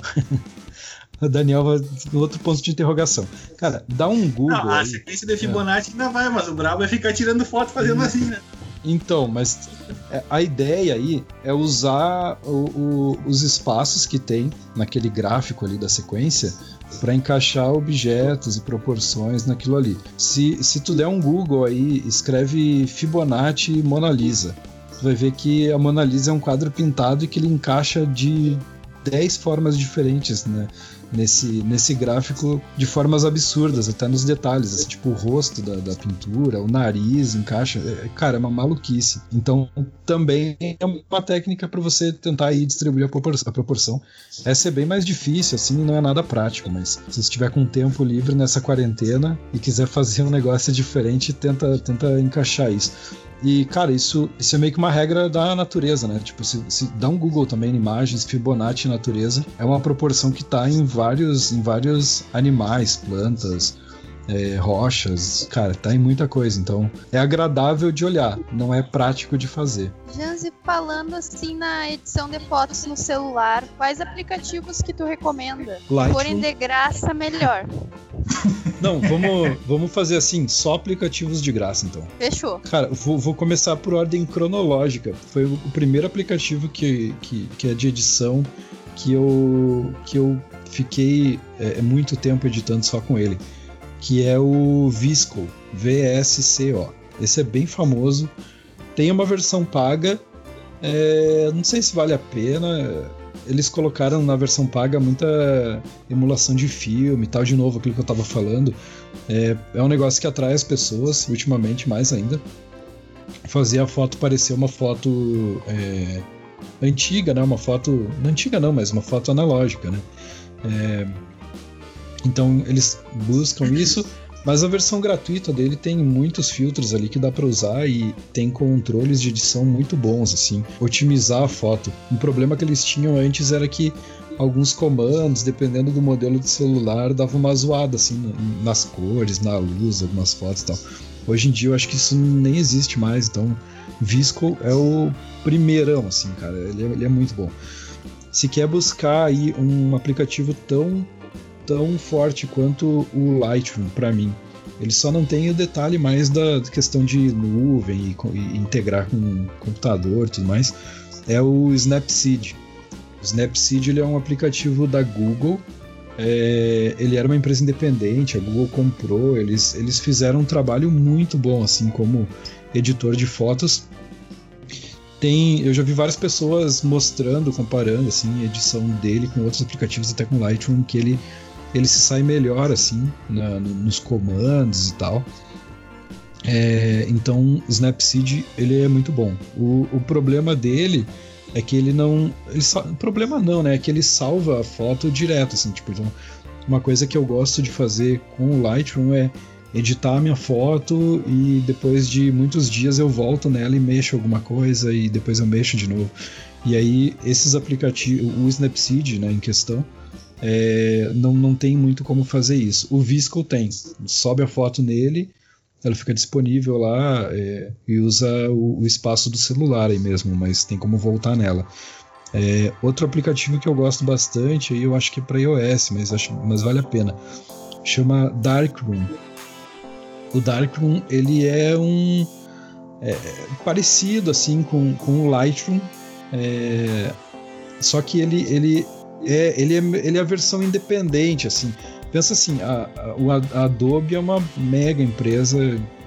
o Daniel vai outro ponto de interrogação. Cara, dá um Google. Não, a sequência de Fibonacci é. ainda vai, mas o brabo é ficar tirando foto fazendo hum. assim, né? Então, mas é, a ideia aí é usar o, o, os espaços que tem naquele gráfico ali da sequência para encaixar objetos e proporções naquilo ali. Se, se tu der um Google aí, escreve Fibonacci Mona Lisa, tu vai ver que a Mona Lisa é um quadro pintado e que ele encaixa de 10 formas diferentes, né? Nesse, nesse gráfico de formas absurdas, até nos detalhes, assim, tipo o rosto da, da pintura, o nariz encaixa. É, cara, é uma maluquice. Então, também é uma técnica para você tentar aí distribuir a, propor a proporção. Essa é bem mais difícil, assim, não é nada prático, mas se você estiver com tempo livre nessa quarentena e quiser fazer um negócio diferente, tenta, tenta encaixar isso. E, cara, isso, isso é meio que uma regra da natureza, né? Tipo, se, se dá um Google também em imagens, Fibonacci natureza, é uma proporção que tá em vários, em vários animais, plantas, é, rochas, cara, tá em muita coisa. Então é agradável de olhar, não é prático de fazer. Janzi, falando assim na edição de fotos no celular, quais aplicativos que tu recomenda? Lightroom. Forem de graça, melhor. Não, vamos, vamos fazer assim, só aplicativos de graça então. Fechou. Cara, vou, vou começar por ordem cronológica. Foi o, primeiro aplicativo que, que, que é de edição que eu, que eu fiquei é, muito tempo editando só com ele, que é o Visco, V-S-C-O. Esse é bem famoso. Tem uma versão paga, é, não sei se vale a pena eles colocaram na versão paga muita emulação de filme e tal, de novo, aquilo que eu tava falando. É, é um negócio que atrai as pessoas, ultimamente, mais ainda. Fazer a foto parecer uma foto é, antiga, né? Uma foto. Não antiga não, mas uma foto analógica, né? É, então eles buscam isso. Mas a versão gratuita dele tem muitos filtros ali que dá para usar e tem controles de edição muito bons, assim, otimizar a foto. Um problema que eles tinham antes era que alguns comandos, dependendo do modelo de celular, dava uma zoada assim nas cores, na luz, algumas fotos e tal. Hoje em dia eu acho que isso nem existe mais, então Visco é o primeirão, assim, cara, ele é, ele é muito bom. Se quer buscar aí um aplicativo tão tão forte quanto o Lightroom para mim. Ele só não tem o detalhe mais da questão de nuvem e, e integrar com computador e tudo mais. É o Snapseed. O Snapseed ele é um aplicativo da Google. É, ele era uma empresa independente, a Google comprou. Eles, eles fizeram um trabalho muito bom, assim, como editor de fotos. Tem, eu já vi várias pessoas mostrando, comparando assim, a edição dele com outros aplicativos, até com Lightroom, que ele ele se sai melhor assim na, nos comandos e tal. É, então Snapseed ele é muito bom. O, o problema dele é que ele não. Ele, problema não, né? É que ele salva a foto direto, assim, tipo, então, uma coisa que eu gosto de fazer com o Lightroom é editar a minha foto e depois de muitos dias eu volto nela e mexo alguma coisa e depois eu mexo de novo. E aí esses aplicativos, o Snapseed, né, em questão, é, não, não tem muito como fazer isso. O Visco tem. Sobe a foto nele, ela fica disponível lá é, e usa o, o, espaço do celular aí mesmo, mas tem como voltar nela. É, outro aplicativo que eu gosto bastante, aí eu acho que é para iOS, mas, acho, mas vale a pena, chama Darkroom. o Darkroom ele é um é, parecido assim com, com o Lightroom, é, só que ele, ele, é, ele, é, ele é a versão independente, assim. Pensa assim, a, a, a, Adobe é uma mega empresa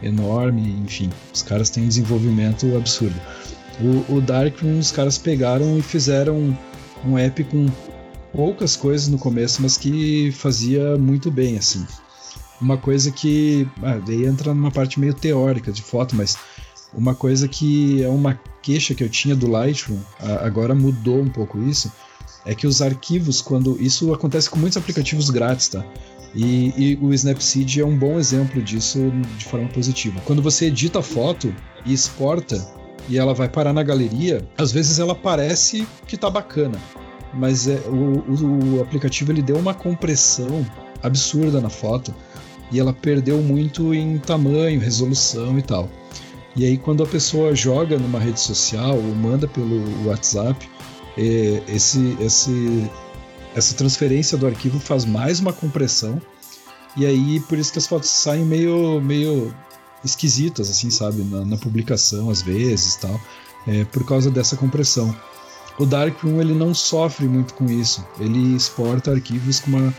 enorme, enfim, os caras têm um desenvolvimento absurdo. O, o Darkroom, os caras pegaram e fizeram um, app com poucas coisas no começo, mas que fazia muito bem, assim. Uma coisa que. Ah, daí entra numa parte meio teórica de foto, mas uma coisa que é uma queixa que eu tinha do Lightroom, agora mudou um pouco isso, é que os arquivos, quando. Isso acontece com muitos aplicativos grátis, tá? E, e, o Snapseed é um bom exemplo disso de forma positiva. Quando você edita a foto e exporta e ela vai parar na galeria, às vezes ela parece que tá bacana, mas é, o, o, o aplicativo ele deu uma compressão absurda na foto e ela perdeu muito em tamanho, resolução e tal. E aí, quando a pessoa joga numa rede social ou manda pelo WhatsApp, esse, esse, essa transferência do arquivo faz mais uma compressão. E aí, por isso que as fotos saem meio, meio esquisitas, assim, sabe? Na, na publicação, às vezes tal, é, por causa dessa compressão. O Darkroom ele não sofre muito com isso. Ele exporta arquivos com uma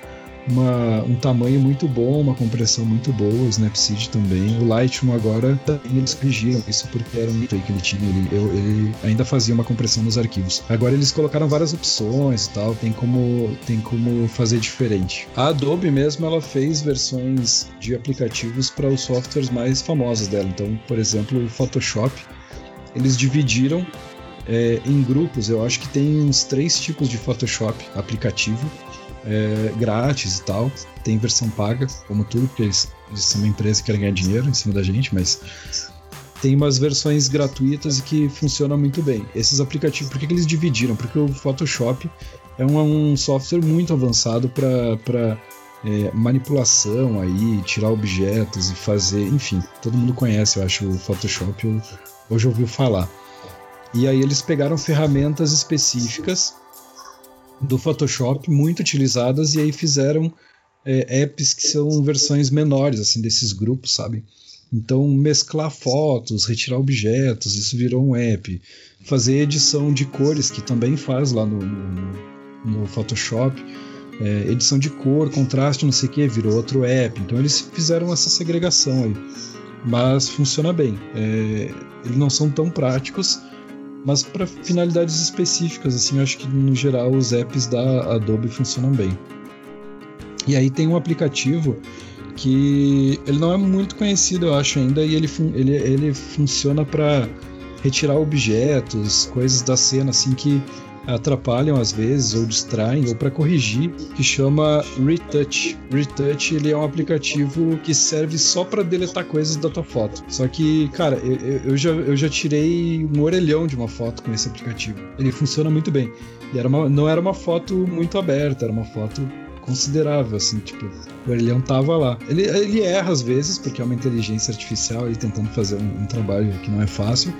uma, um tamanho muito bom, uma compressão muito boa, o Snapseed também. O Lightroom agora também eles corrigiram isso porque era um mito que ele tinha. Ele, eu, ele ainda fazia uma compressão nos arquivos. Agora eles colocaram várias opções e tal, tem como, tem como fazer diferente. A Adobe mesmo ela fez versões de aplicativos para os softwares mais famosos dela. Então, por exemplo, o Photoshop, eles dividiram é, em grupos. Eu acho que tem uns três tipos de Photoshop aplicativo é, grátis e tal. Tem versão paga, como tudo, porque eles, eles são uma empresa que quer ganhar dinheiro em cima da gente, mas tem umas versões gratuitas e que funcionam muito bem. Esses aplicativos, por que, que eles dividiram? Porque o Photoshop é um, um software muito avançado para é, manipulação aí, tirar objetos e fazer, enfim, todo mundo conhece, eu acho, o Photoshop, eu, hoje ouviu falar. E aí eles pegaram ferramentas específicas do Photoshop muito utilizadas e aí fizeram é, apps que são versões menores assim desses grupos, sabe? Então mesclar fotos, retirar objetos, isso virou um app. Fazer edição de cores que também faz lá no, no, no Photoshop. É, edição de cor, contraste, não sei o que, virou outro app. Então eles fizeram essa segregação aí. Mas funciona bem. É, eles não são tão práticos, mas para finalidades específicas, assim, eu acho que no geral os apps da Adobe funcionam bem. E aí tem um aplicativo que ele não é muito conhecido, eu acho ainda, e ele, ele, ele funciona para retirar objetos, coisas da cena, assim, que atrapalham às vezes ou distraem ou para corrigir, que chama Retouch. Retouch ele é um aplicativo que serve só para deletar coisas da tua foto. Só que, cara, eu, eu, já, eu já tirei um orelhão de uma foto com esse aplicativo. Ele funciona muito bem. E era uma, não era uma foto muito aberta, era uma foto considerável, assim, tipo, o orelhão tava lá. Ele, ele erra às vezes, porque é uma inteligência artificial ele tentando fazer um, um trabalho que não é fácil,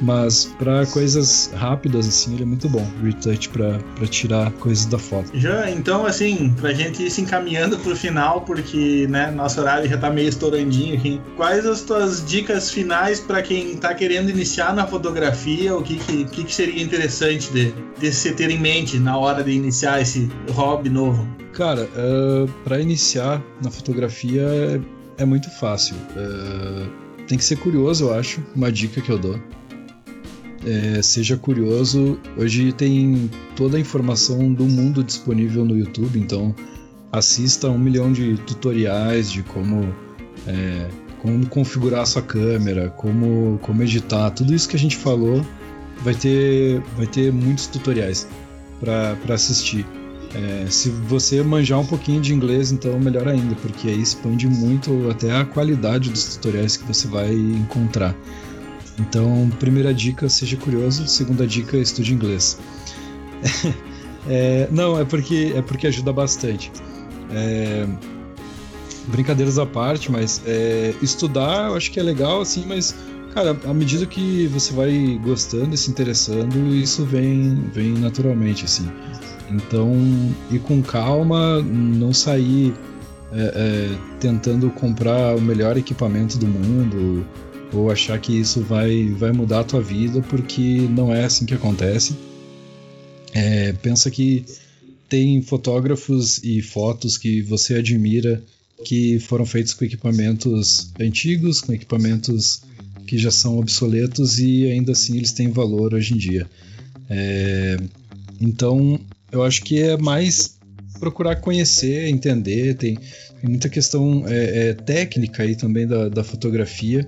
mas para coisas rápidas, assim, ele é muito bom. Retouch para tirar coisas da foto. Já, então, assim, pra gente ir se encaminhando pro final, porque, né, nosso horário já tá meio estourandinho aqui. Quais as tuas dicas finais para quem tá querendo iniciar na fotografia? O que, que, que seria interessante de, de se ter em mente na hora de iniciar esse hobby novo? Cara, uh, eh, para iniciar na fotografia é, é muito fácil. Uh, tem que ser curioso, eu acho. Uma dica que eu dou. É, seja curioso. Hoje tem toda a informação do mundo disponível no YouTube, então assista um milhão de tutoriais de como, é, como configurar a sua câmera, como, como editar, tudo isso que a gente falou vai ter, vai ter muitos tutoriais para assistir. É, se você manjar um pouquinho de inglês, então melhor ainda, porque aí expande muito até a qualidade dos tutoriais que você vai encontrar. Então, primeira dica, seja curioso. Segunda dica, estude inglês. é, não, é porque, é porque ajuda bastante. É, brincadeiras à parte, mas é, estudar eu acho que é legal, assim, mas, cara, à medida que você vai gostando e se interessando, isso vem, vem naturalmente, assim. Então, ir com calma, não sair é, é, tentando comprar o melhor equipamento do mundo ou achar que isso vai, vai mudar a tua vida, porque não é assim que acontece. É, pensa que tem fotógrafos e fotos que você admira que foram feitos com equipamentos antigos, com equipamentos que já são obsoletos e ainda assim eles têm valor hoje em dia. É, então, eu acho que é mais procurar conhecer, entender, tem, tem muita questão é, é, técnica aí também da, da fotografia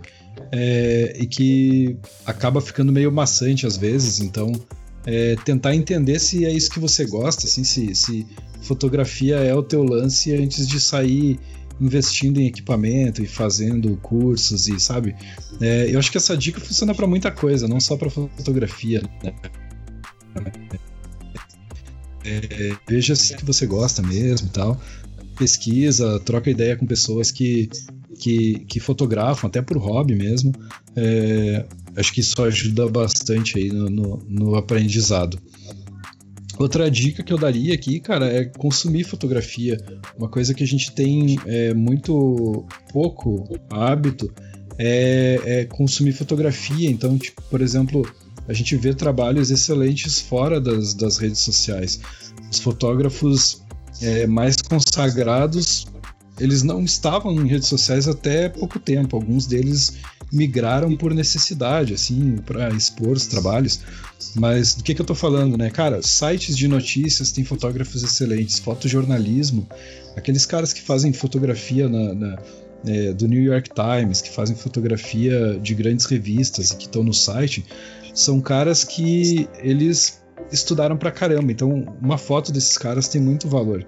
é, e que acaba ficando meio maçante às vezes, então é, tentar entender se é isso que você gosta, assim, se, se fotografia é o teu lance antes de sair investindo em equipamento e fazendo cursos e sabe é, eu acho que essa dica funciona para muita coisa não só para fotografia né? É, veja se que você gosta mesmo e tal pesquisa troca ideia com pessoas que que, que fotografam até por hobby mesmo é, acho que isso ajuda bastante aí no, no, no aprendizado Outra dica que eu daria aqui, cara, é consumir fotografia. Uma coisa que a gente tem é, muito pouco hábito é, é, consumir fotografia. Então, tipo, por exemplo, a gente vê trabalhos excelentes fora das, das redes sociais. Os fotógrafos é, mais consagrados, eles não estavam em redes sociais até pouco tempo. Alguns deles migraram por necessidade, assim, para expor os trabalhos. Mas do que, que eu tô falando, né? Cara, sites de notícias têm fotógrafos excelentes, fotojornalismo, aqueles caras que fazem fotografia na, na é, do New York Times, que fazem fotografia de grandes revistas e que estão no site, são caras que eles estudaram pra caramba. Então, uma foto desses caras tem muito valor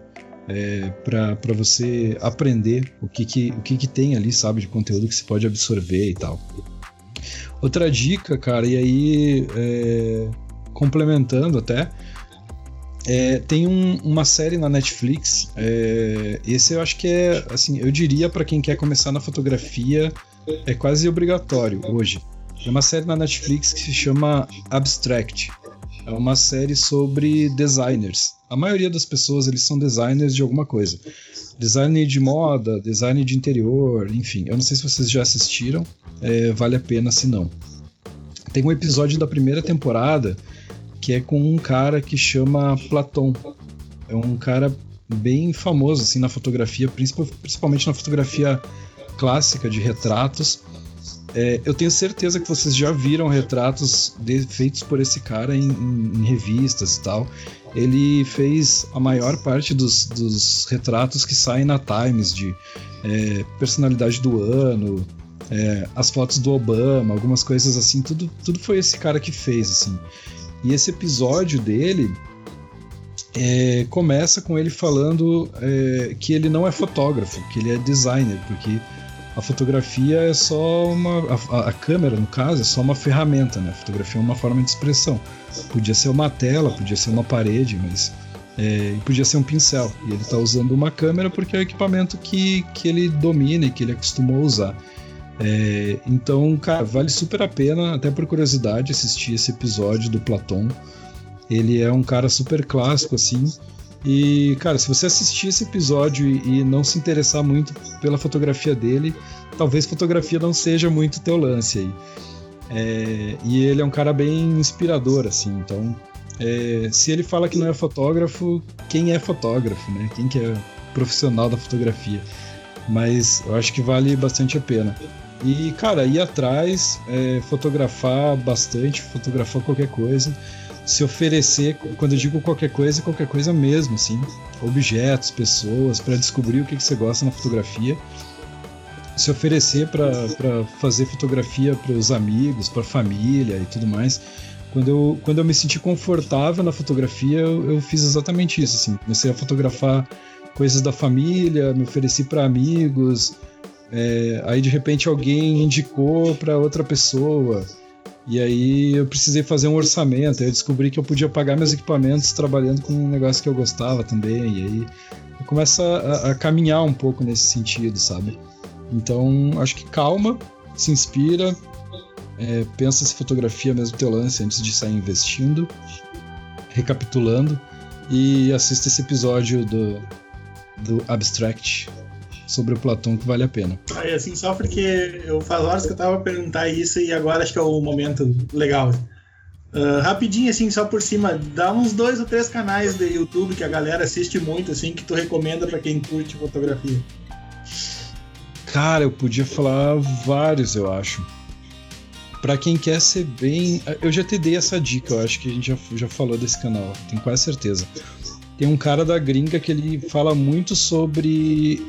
é, para você aprender o que, que, o que, que tem ali, sabe, de conteúdo que você pode absorver e tal. Outra dica, cara, e aí é, complementando até, é, tem um, uma série na Netflix. É, esse eu acho que é, assim, eu diria para quem quer começar na fotografia, é quase obrigatório hoje. É uma série na Netflix que se chama Abstract. É uma série sobre designers. A maioria das pessoas eles são designers de alguma coisa. Design de moda, design de interior, enfim. Eu não sei se vocês já assistiram, é, vale a pena se não. Tem um episódio da primeira temporada que é com um cara que chama Platão. É um cara bem famoso assim na fotografia, principalmente na fotografia clássica de retratos. É, eu tenho certeza que vocês já viram retratos de, feitos por esse cara em, em, em, revistas e tal. Ele fez a maior parte dos, dos retratos que saem na Times de é, personalidade do ano, é, as fotos do Obama, algumas coisas assim. Tudo, tudo foi esse cara que fez assim. E esse episódio dele é, começa com ele falando é, que ele não é fotógrafo, que ele é designer, porque a fotografia é só uma. A, a, câmera, no caso, é só uma ferramenta, né? A fotografia é uma forma de expressão. Podia ser uma tela, podia ser uma parede, mas. É, podia ser um pincel. E ele está usando uma câmera porque é o equipamento que, que ele domina e que ele acostumou a usar. É, então, cara, vale super a pena, até por curiosidade, assistir esse episódio do Platão. Ele é um cara super clássico, assim. E, cara, se você assistir esse episódio e, não se interessar muito pela fotografia dele, talvez fotografia não seja muito teu lance aí. É, e ele é um cara bem inspirador, assim, então. É, se ele fala que não é fotógrafo, quem é fotógrafo, né? Quem que é profissional da fotografia? Mas eu acho que vale bastante a pena. E, cara, ir atrás, é, fotografar bastante, fotografar qualquer coisa se oferecer, quando eu digo qualquer coisa, qualquer coisa mesmo, assim, objetos, pessoas, para descobrir o que, que você gosta na fotografia, se oferecer para fazer fotografia para os amigos, para a família e tudo mais. Quando eu, quando eu me senti confortável na fotografia, eu, eu fiz exatamente isso, assim, comecei a fotografar coisas da família, me ofereci para amigos, é, aí de repente alguém indicou para outra pessoa. E aí eu precisei fazer um orçamento, eu descobri que eu podia pagar meus equipamentos trabalhando com um negócio que eu gostava também, e aí começa a, a caminhar um pouco nesse sentido, sabe? Então acho que calma, se inspira, é, pensa se fotografia mesmo teu lance antes de sair investindo, recapitulando, e assista esse episódio do, do Abstract, sobre o Platão que vale a pena. Ah, e assim, só porque eu faz horas que eu tava a perguntar isso e agora acho que é o momento legal. Uh, rapidinho, assim, só por cima, dá uns dois ou três canais de YouTube que a galera assiste muito, assim, que tu recomenda para quem curte fotografia. Cara, eu podia falar vários, eu acho. Para quem quer ser bem. Eu já te dei essa dica, eu acho que a gente já, já falou desse canal, tenho quase certeza. Tem um cara da gringa que ele fala muito sobre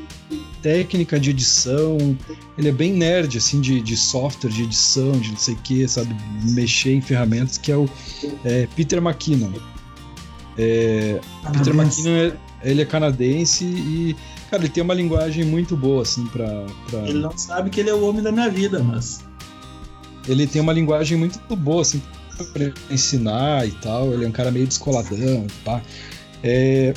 técnica de edição. Ele é bem nerd, assim, de, de software, de edição, de não sei o que, sabe? Mexer em ferramentas, que é o é, Peter McKinnon. É, Peter McKinnon, é, ele é canadense e, cara, ele tem uma linguagem muito boa, assim, pra, pra... Ele não sabe que ele é o homem da minha vida, mas... Ele tem uma linguagem muito boa, assim, pra ensinar e tal. Ele é um cara meio descoladão, pá. É,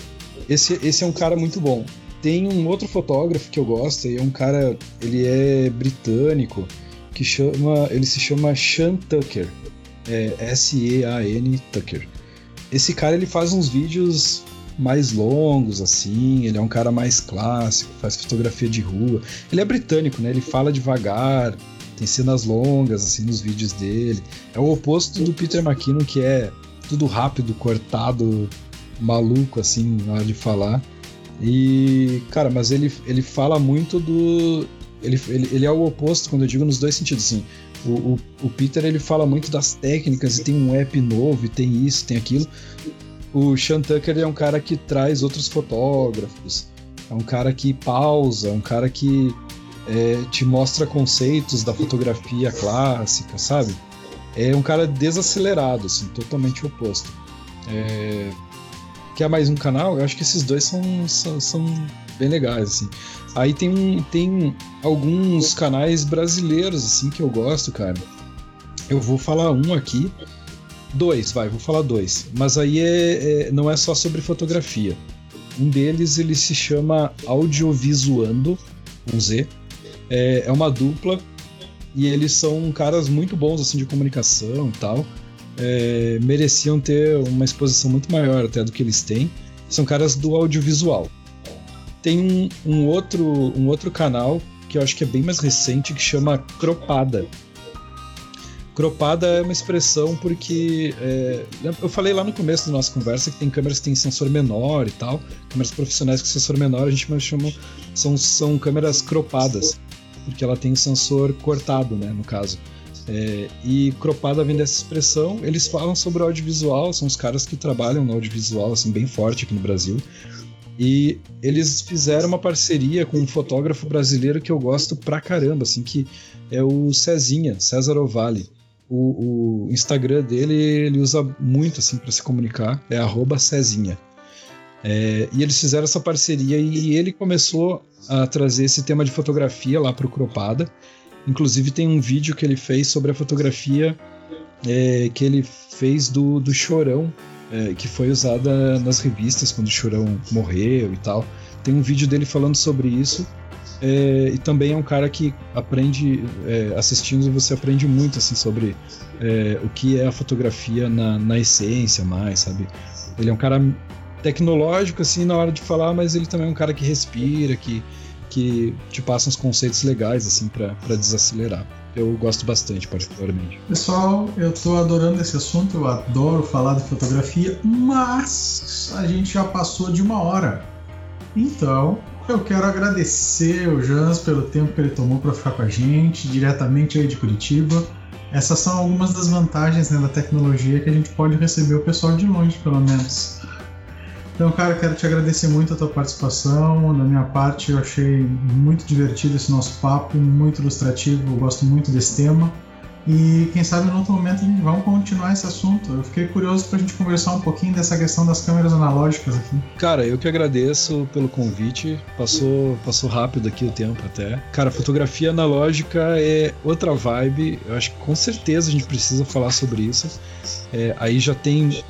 esse, esse é um cara muito bom. Tem um outro fotógrafo que eu gosto, e é um cara, ele é britânico, que chama, ele se chama Sean Tucker, é S-E-A-N Tucker. Esse cara ele faz uns vídeos mais longos assim, ele é um cara mais clássico, faz fotografia de rua. Ele é britânico, né? Ele fala devagar, tem cenas longas assim nos vídeos dele. É o oposto do Peter McKinnon que é tudo rápido, cortado, maluco, assim, na hora de falar. E, cara, mas ele, ele fala muito do. Ele, ele, ele é o oposto, quando eu digo nos dois sentidos, assim. O, o, o, Peter ele fala muito das técnicas e tem um app novo e tem isso, tem aquilo. O Sean Tucker é um cara que traz outros fotógrafos, é um cara que pausa, é um cara que é, te mostra conceitos da fotografia clássica, sabe? É um cara desacelerado, assim, totalmente oposto. É, Quer mais um canal? Eu acho que esses dois são, são, são bem legais, assim. Aí tem, tem alguns canais brasileiros, assim, que eu gosto, cara. Eu vou falar um aqui. Dois, vai, vou falar dois. Mas aí é, é não é só sobre fotografia. Um deles, ele se chama Audiovisuando, um Z. É, é uma dupla e eles são caras muito bons, assim, de comunicação e tal é, mereciam ter uma exposição muito maior até do que eles têm. São caras do audiovisual. Tem um, um, outro, um outro canal que eu acho que é bem mais recente que chama Cropada. Cropada é uma expressão porque é, eu falei lá no começo da nossa conversa que tem câmeras que têm sensor menor e tal, câmeras profissionais com sensor menor a gente chama são, são câmeras cropadas porque ela tem o sensor cortado, né, no caso. É, e Cropada vem dessa expressão. Eles falam sobre audiovisual, são os caras que trabalham no audiovisual assim, bem forte aqui no Brasil. E eles fizeram uma parceria com um fotógrafo brasileiro que eu gosto pra caramba, assim, que é o Cezinha, César Ovale. O, o Instagram dele ele usa muito assim para se comunicar, é Cezinha. É, e eles fizeram essa parceria e ele começou a trazer esse tema de fotografia lá pro Cropada. Inclusive tem um vídeo que ele fez sobre a fotografia é, que ele fez do, do Chorão, é, que foi usada nas revistas quando o Chorão morreu e tal. Tem um vídeo dele falando sobre isso. É, e também é um cara que aprende, é, assistindo você aprende muito assim sobre é, o que é a fotografia na, na essência mais, sabe? Ele é um cara tecnológico assim na hora de falar, mas ele também é um cara que respira, que que te passa uns conceitos legais assim para desacelerar. Eu gosto bastante, particularmente. Pessoal, eu tô adorando esse assunto, eu adoro falar de fotografia, mas a gente já passou de uma hora. Então, eu quero agradecer o Jans pelo tempo que ele tomou para ficar com a gente, diretamente aí de Curitiba. Essas são algumas das vantagens né, da tecnologia que a gente pode receber o pessoal de longe, pelo menos. Então, cara, quero te agradecer muito a tua participação. Da minha parte, eu achei muito divertido esse nosso papo, muito ilustrativo. Eu gosto muito desse tema. E quem sabe no outro momento vamos continuar esse assunto. Eu fiquei curioso para a gente conversar um pouquinho dessa questão das câmeras analógicas aqui. Cara, eu que agradeço pelo convite. Passou, passou rápido aqui o tempo até. Cara, fotografia analógica é outra vibe. Eu acho que com certeza a gente precisa falar sobre isso. É, aí já tem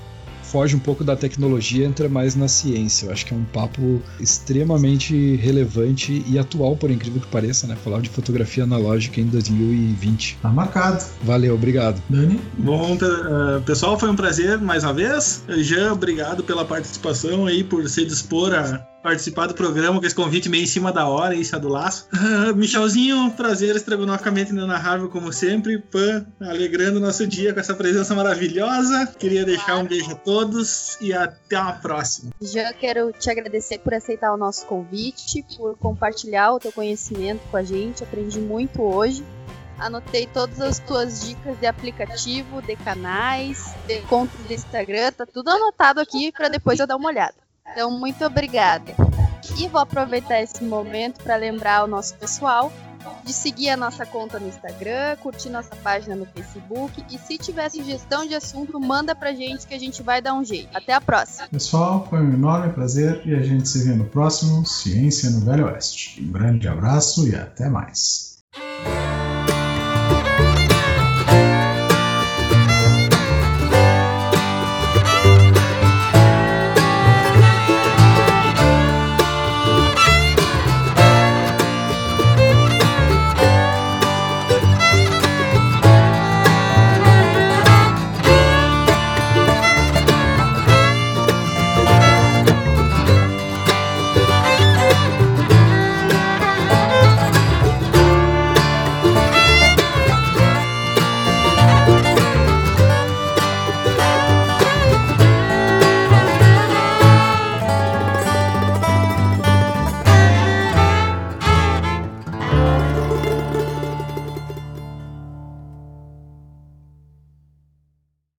foge um pouco da tecnologia, entra mais na ciência. Eu acho que é um papo extremamente relevante e atual, por incrível que pareça, né? Falar de fotografia analógica em 2020. Tá marcado. Valeu, obrigado. Dani? Bom, eh, pessoal, foi um prazer mais uma vez. Jean, obrigado pela participação aí, por se dispor a participar do programa com esse convite meio em cima da hora, isso é do laço. Uh, Michelzinho, prazer estrogonoficamente inenarrável como sempre. Pan, alegrando nosso dia com essa presença maravilhosa. Queria deixar um beijo a todos e até a próxima. Já quero te agradecer por aceitar o nosso convite, por compartilhar o teu conhecimento com a gente. Aprendi muito hoje. Anotei todas as tuas dicas de aplicativo, de canais, de contas do Instagram, tá tudo anotado aqui para depois eu dar uma olhada. Então, muito obrigada. E vou aproveitar esse momento para lembrar o nosso pessoal de seguir a nossa conta no Instagram, curtir nossa página no Facebook e se tiver sugestão de assunto, manda pra gente que a gente vai dar um jeito. Até a próxima. Pessoal, foi um enorme prazer e a gente se vê no próximo Ciência no Velho Oeste. Um grande abraço e até mais.